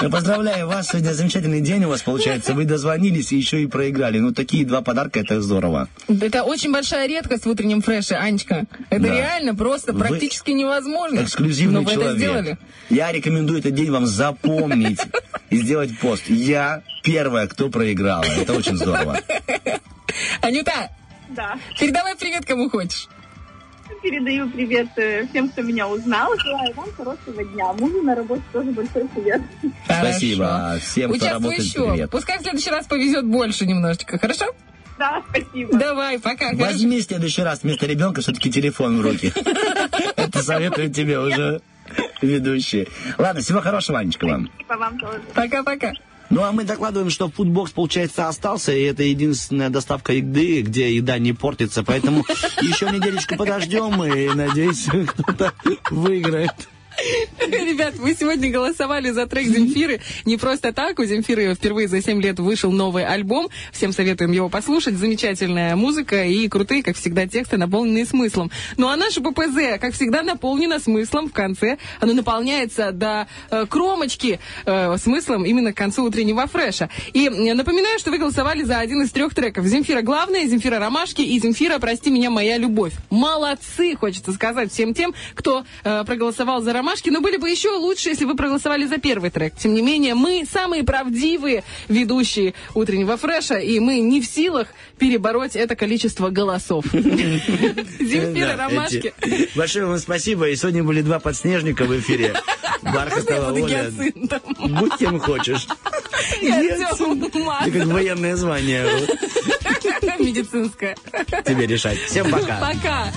Я поздравляю вас, сегодня замечательный день у вас получается. Вы дозвонились и еще и проиграли. Ну такие два подарка, это здорово. Это очень большая редкость в утреннем фреше, Анечка. Это Да. реально просто Вы практически невозможно. Эксклюзивный Но вы человек. это сделали. Я рекомендую этот день вам запомнить и сделать пост. Я первая, кто проиграла. Это очень здорово. Анюта, Да. передавай привет кому хочешь. Передаю привет э, всем, кто меня узнал. Желаю вам хорошего дня. Мужу на работе тоже большой привет. Спасибо всем, кто работает. еще. Привет. Пускай в следующий раз повезет больше немножечко, хорошо? Да, спасибо. Давай, пока. хорошо? Возьми в следующий раз вместо ребенка все-таки телефон в руки. Это советую тебе уже ведущие. Ладно, всего хорошего, Анечка, вам. По вам тоже. Пока-пока. Ну, а мы докладываем, что фудбокс, получается, остался, и это единственная доставка еды, где еда не портится, поэтому еще неделечку подождем, и, надеюсь, кто-то выиграет. Ребят, вы сегодня голосовали за трек Земфиры. Не просто так. У Земфиры впервые за 7 лет вышел новый альбом. Всем советуем его послушать. Замечательная музыка и крутые, как всегда, тексты, наполненные смыслом. Ну а наше ППЗ, как всегда, наполнено смыслом в конце. Оно наполняется до э, кромочки э, смыслом именно к концу утреннего фреша. И напоминаю, что вы голосовали за один из трех треков. Земфира главная, Земфира ромашки и Земфира прости меня, моя любовь. Молодцы, хочется сказать всем тем, кто э, проголосовал за ромашки. Но были бы еще лучше, если вы проголосовали за первый трек. Тем не менее, мы самые правдивые ведущие утреннего фреша, и мы не в силах перебороть это количество голосов. Земфира ромашки. Большое вам спасибо. И сегодня были два подснежника в эфире. Бархатова Оля. Будь кем хочешь. Ты как военное звание. Медицинское. Тебе решать. Всем пока. Пока.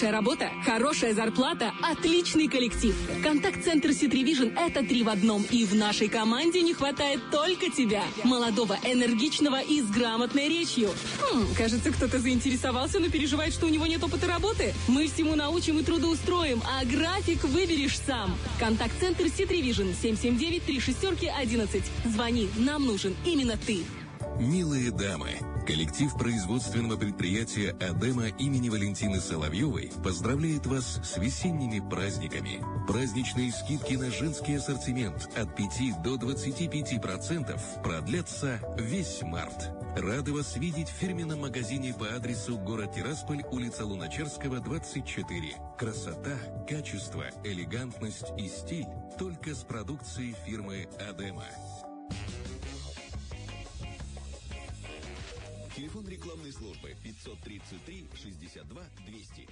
Хорошая работа, хорошая зарплата, отличный коллектив. Контакт-центр Cityvision – это три в одном. И в нашей команде не хватает только тебя. Молодого, энергичного и с грамотной речью. Хм, кажется, кто-то заинтересовался, но переживает, что у него нет опыта работы. Мы всему научим и трудоустроим, а график выберешь сам. Контакт-центр Cityvision 779-3611. Звони, нам нужен именно ты. Милые дамы, коллектив производственного предприятия «Адема» имени Валентины Соловьевой поздравляет вас с весенними праздниками. Праздничные скидки на женский ассортимент от 5 до 25% продлятся весь март. Рады вас видеть в фирменном магазине по адресу город Тирасполь, улица Луначарского, 24. Красота, качество, элегантность и стиль только с продукцией фирмы «Адема». Телефон рекламной службы 533 62 200.